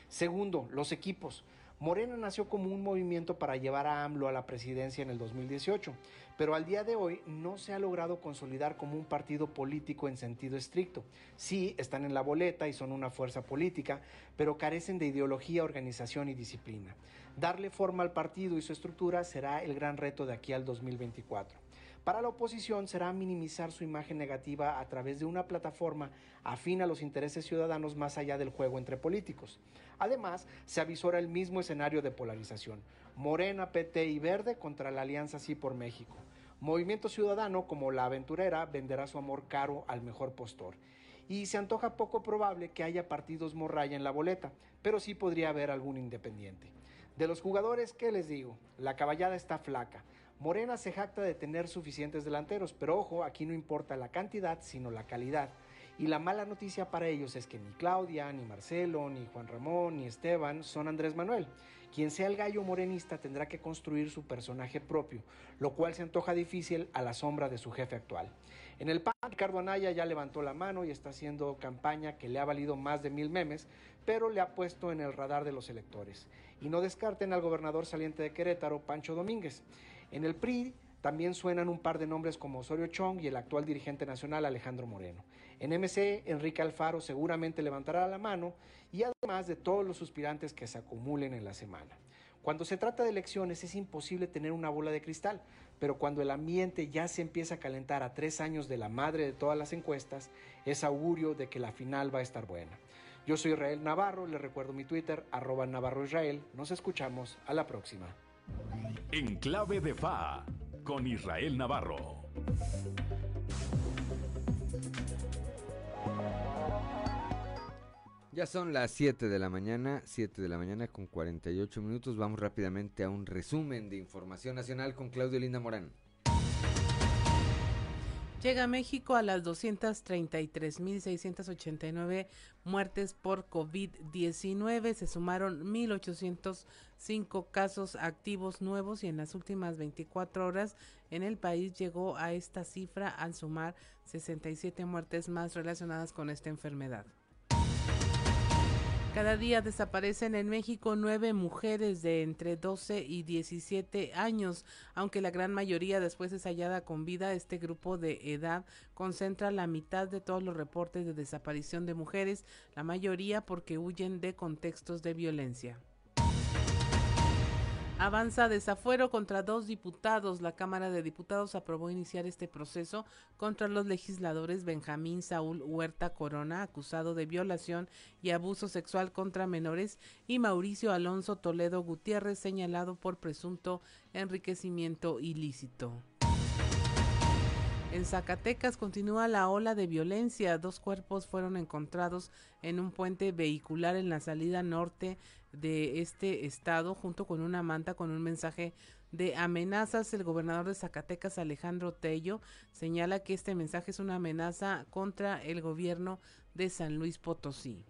Segundo, los equipos. Morena nació como un movimiento para llevar a AMLO a la presidencia en el 2018, pero al día de hoy no se ha logrado consolidar como un partido político en sentido estricto. Sí, están en la boleta y son una fuerza política, pero carecen de ideología, organización y disciplina. Darle forma al partido y su estructura será el gran reto de aquí al 2024. Para la oposición será minimizar su imagen negativa a través de una plataforma afín a los intereses ciudadanos más allá del juego entre políticos. Además, se avisora el mismo escenario de polarización. Morena, PT y Verde contra la Alianza Sí por México. Movimiento Ciudadano, como la aventurera, venderá su amor caro al mejor postor. Y se antoja poco probable que haya partidos morraya en la boleta, pero sí podría haber algún independiente. De los jugadores, ¿qué les digo? La caballada está flaca. Morena se jacta de tener suficientes delanteros, pero ojo, aquí no importa la cantidad, sino la calidad. Y la mala noticia para ellos es que ni Claudia, ni Marcelo, ni Juan Ramón, ni Esteban son Andrés Manuel. Quien sea el gallo morenista tendrá que construir su personaje propio, lo cual se antoja difícil a la sombra de su jefe actual. En el PAN, Ricardo Anaya ya levantó la mano y está haciendo campaña que le ha valido más de mil memes, pero le ha puesto en el radar de los electores. Y no descarten al gobernador saliente de Querétaro, Pancho Domínguez. En el PRI también suenan un par de nombres como Osorio Chong y el actual dirigente nacional Alejandro Moreno. En MC, Enrique Alfaro seguramente levantará la mano y además de todos los suspirantes que se acumulen en la semana. Cuando se trata de elecciones es imposible tener una bola de cristal, pero cuando el ambiente ya se empieza a calentar a tres años de la madre de todas las encuestas, es augurio de que la final va a estar buena. Yo soy Israel Navarro, les recuerdo mi Twitter, arroba Navarro Israel. Nos escuchamos a la próxima. En clave de FA con Israel Navarro. Ya son las 7 de la mañana, 7 de la mañana con 48 minutos. Vamos rápidamente a un resumen de información nacional con Claudio Linda Morán. Llega a México a las 233.689 muertes por COVID-19. Se sumaron 1.805 casos activos nuevos y en las últimas 24 horas en el país llegó a esta cifra al sumar 67 muertes más relacionadas con esta enfermedad. Cada día desaparecen en México nueve mujeres de entre 12 y 17 años. Aunque la gran mayoría después es hallada con vida, este grupo de edad concentra la mitad de todos los reportes de desaparición de mujeres, la mayoría porque huyen de contextos de violencia. Avanza desafuero contra dos diputados. La Cámara de Diputados aprobó iniciar este proceso contra los legisladores Benjamín Saúl Huerta Corona, acusado de violación y abuso sexual contra menores, y Mauricio Alonso Toledo Gutiérrez, señalado por presunto enriquecimiento ilícito. En Zacatecas continúa la ola de violencia. Dos cuerpos fueron encontrados en un puente vehicular en la salida norte de este estado junto con una manta con un mensaje de amenazas. El gobernador de Zacatecas, Alejandro Tello, señala que este mensaje es una amenaza contra el gobierno de San Luis Potosí.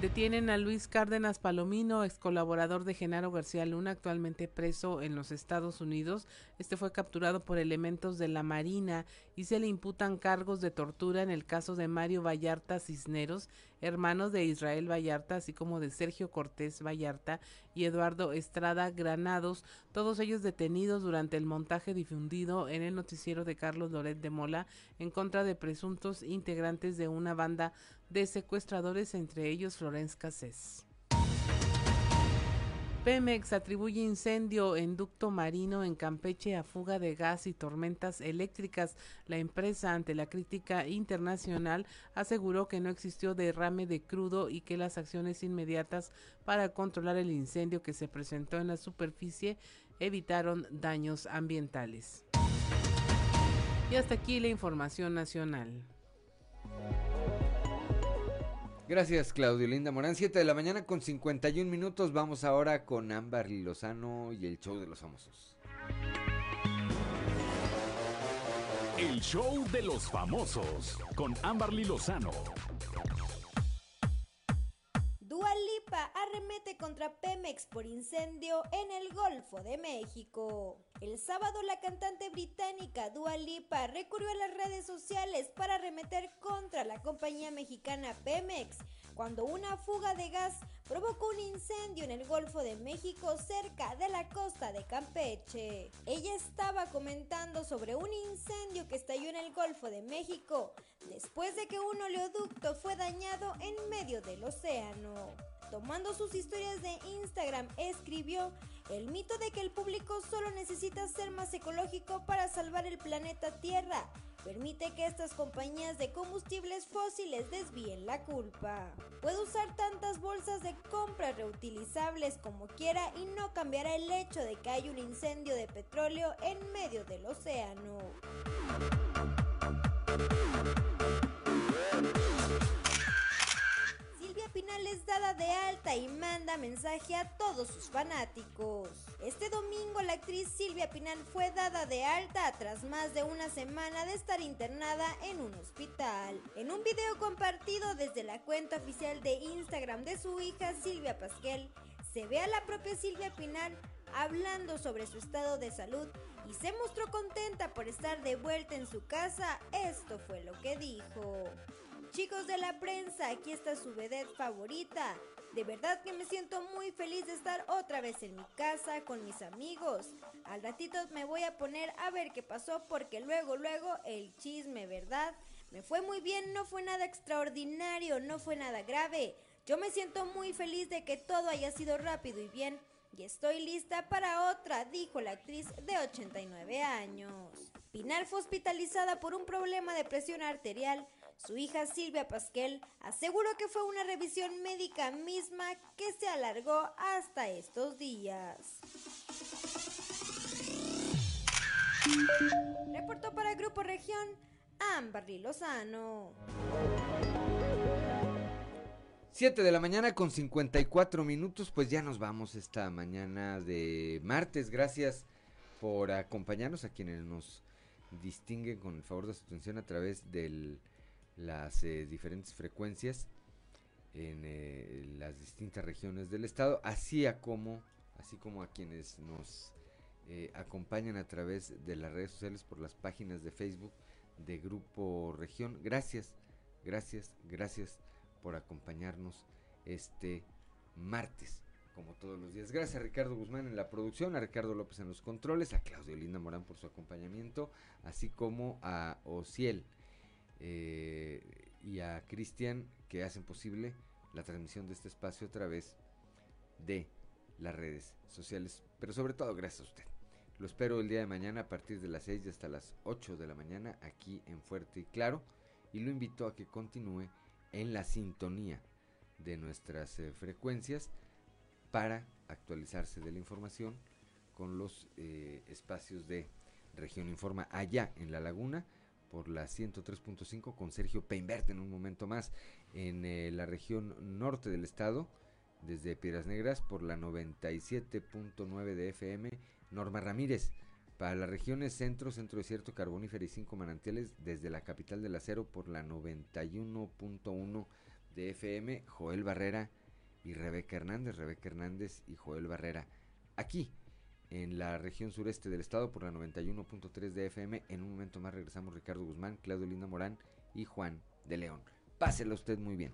Detienen a Luis Cárdenas Palomino, ex colaborador de Genaro García Luna, actualmente preso en los Estados Unidos. Este fue capturado por elementos de la Marina y se le imputan cargos de tortura en el caso de Mario Vallarta Cisneros, hermanos de Israel Vallarta, así como de Sergio Cortés Vallarta y Eduardo Estrada Granados, todos ellos detenidos durante el montaje difundido en el noticiero de Carlos Loret de Mola en contra de presuntos integrantes de una banda de secuestradores, entre ellos Florence Cassés. Pemex atribuye incendio en ducto marino en Campeche a fuga de gas y tormentas eléctricas. La empresa, ante la crítica internacional, aseguró que no existió derrame de crudo y que las acciones inmediatas para controlar el incendio que se presentó en la superficie evitaron daños ambientales. Y hasta aquí la información nacional. Gracias, Claudio Linda Morán. 7 de la mañana con 51 minutos. Vamos ahora con Ámbar Lozano y el show de los famosos. El show de los famosos con Ámbar Lozano. Dua Lipa arremete contra Pemex por incendio en el Golfo de México. El sábado la cantante británica Dua Lipa recurrió a las redes sociales para arremeter contra la compañía mexicana Pemex cuando una fuga de gas provocó un incendio en el Golfo de México cerca de la costa de Campeche. Ella estaba comentando sobre un incendio que estalló en el Golfo de México después de que un oleoducto fue dañado en medio del océano. Tomando sus historias de Instagram, escribió el mito de que el público solo necesita ser más ecológico para salvar el planeta Tierra permite que estas compañías de combustibles fósiles desvíen la culpa. Puede usar tantas bolsas de compra reutilizables como quiera y no cambiará el hecho de que hay un incendio de petróleo en medio del océano. Pinal es dada de alta y manda mensaje a todos sus fanáticos. Este domingo la actriz Silvia Pinal fue dada de alta tras más de una semana de estar internada en un hospital. En un video compartido desde la cuenta oficial de Instagram de su hija Silvia Pasquel, se ve a la propia Silvia Pinal hablando sobre su estado de salud y se mostró contenta por estar de vuelta en su casa. Esto fue lo que dijo. Chicos de la prensa, aquí está su vedette favorita. De verdad que me siento muy feliz de estar otra vez en mi casa con mis amigos. Al ratito me voy a poner a ver qué pasó porque luego, luego el chisme, ¿verdad? Me fue muy bien, no fue nada extraordinario, no fue nada grave. Yo me siento muy feliz de que todo haya sido rápido y bien. Y estoy lista para otra, dijo la actriz de 89 años. Pinar fue hospitalizada por un problema de presión arterial su hija Silvia Pasquel aseguró que fue una revisión médica misma que se alargó hasta estos días. Reportó para Grupo Región Amberly Lozano. 7 de la mañana con 54 minutos, pues ya nos vamos esta mañana de martes. Gracias por acompañarnos a quienes nos distinguen con el favor de su atención a través de las eh, diferentes frecuencias en eh, las distintas regiones del estado, así como, así como a quienes nos eh, acompañan a través de las redes sociales por las páginas de Facebook de Grupo Región. Gracias, gracias, gracias por acompañarnos este martes, como todos los días. Gracias a Ricardo Guzmán en la producción, a Ricardo López en los controles, a Claudio Linda Morán por su acompañamiento, así como a Ociel eh, y a Cristian que hacen posible la transmisión de este espacio a través de las redes sociales, pero sobre todo gracias a usted. Lo espero el día de mañana a partir de las 6 hasta las 8 de la mañana aquí en Fuerte y Claro y lo invito a que continúe en la sintonía de nuestras eh, frecuencias para actualizarse de la información con los eh, espacios de Región Informa allá en La Laguna por la 103.5 con Sergio Peinbert en un momento más en eh, la región norte del estado desde Piedras Negras por la 97.9 de FM Norma Ramírez para las regiones centro, centro desierto, carbonífero y cinco manantiales desde la capital del acero por la 91.1 de FM, Joel Barrera y Rebeca Hernández, Rebeca Hernández y Joel Barrera. Aquí, en la región sureste del estado por la 91.3 de FM, en un momento más regresamos Ricardo Guzmán, Claudio Linda Morán y Juan de León. Pásela usted muy bien.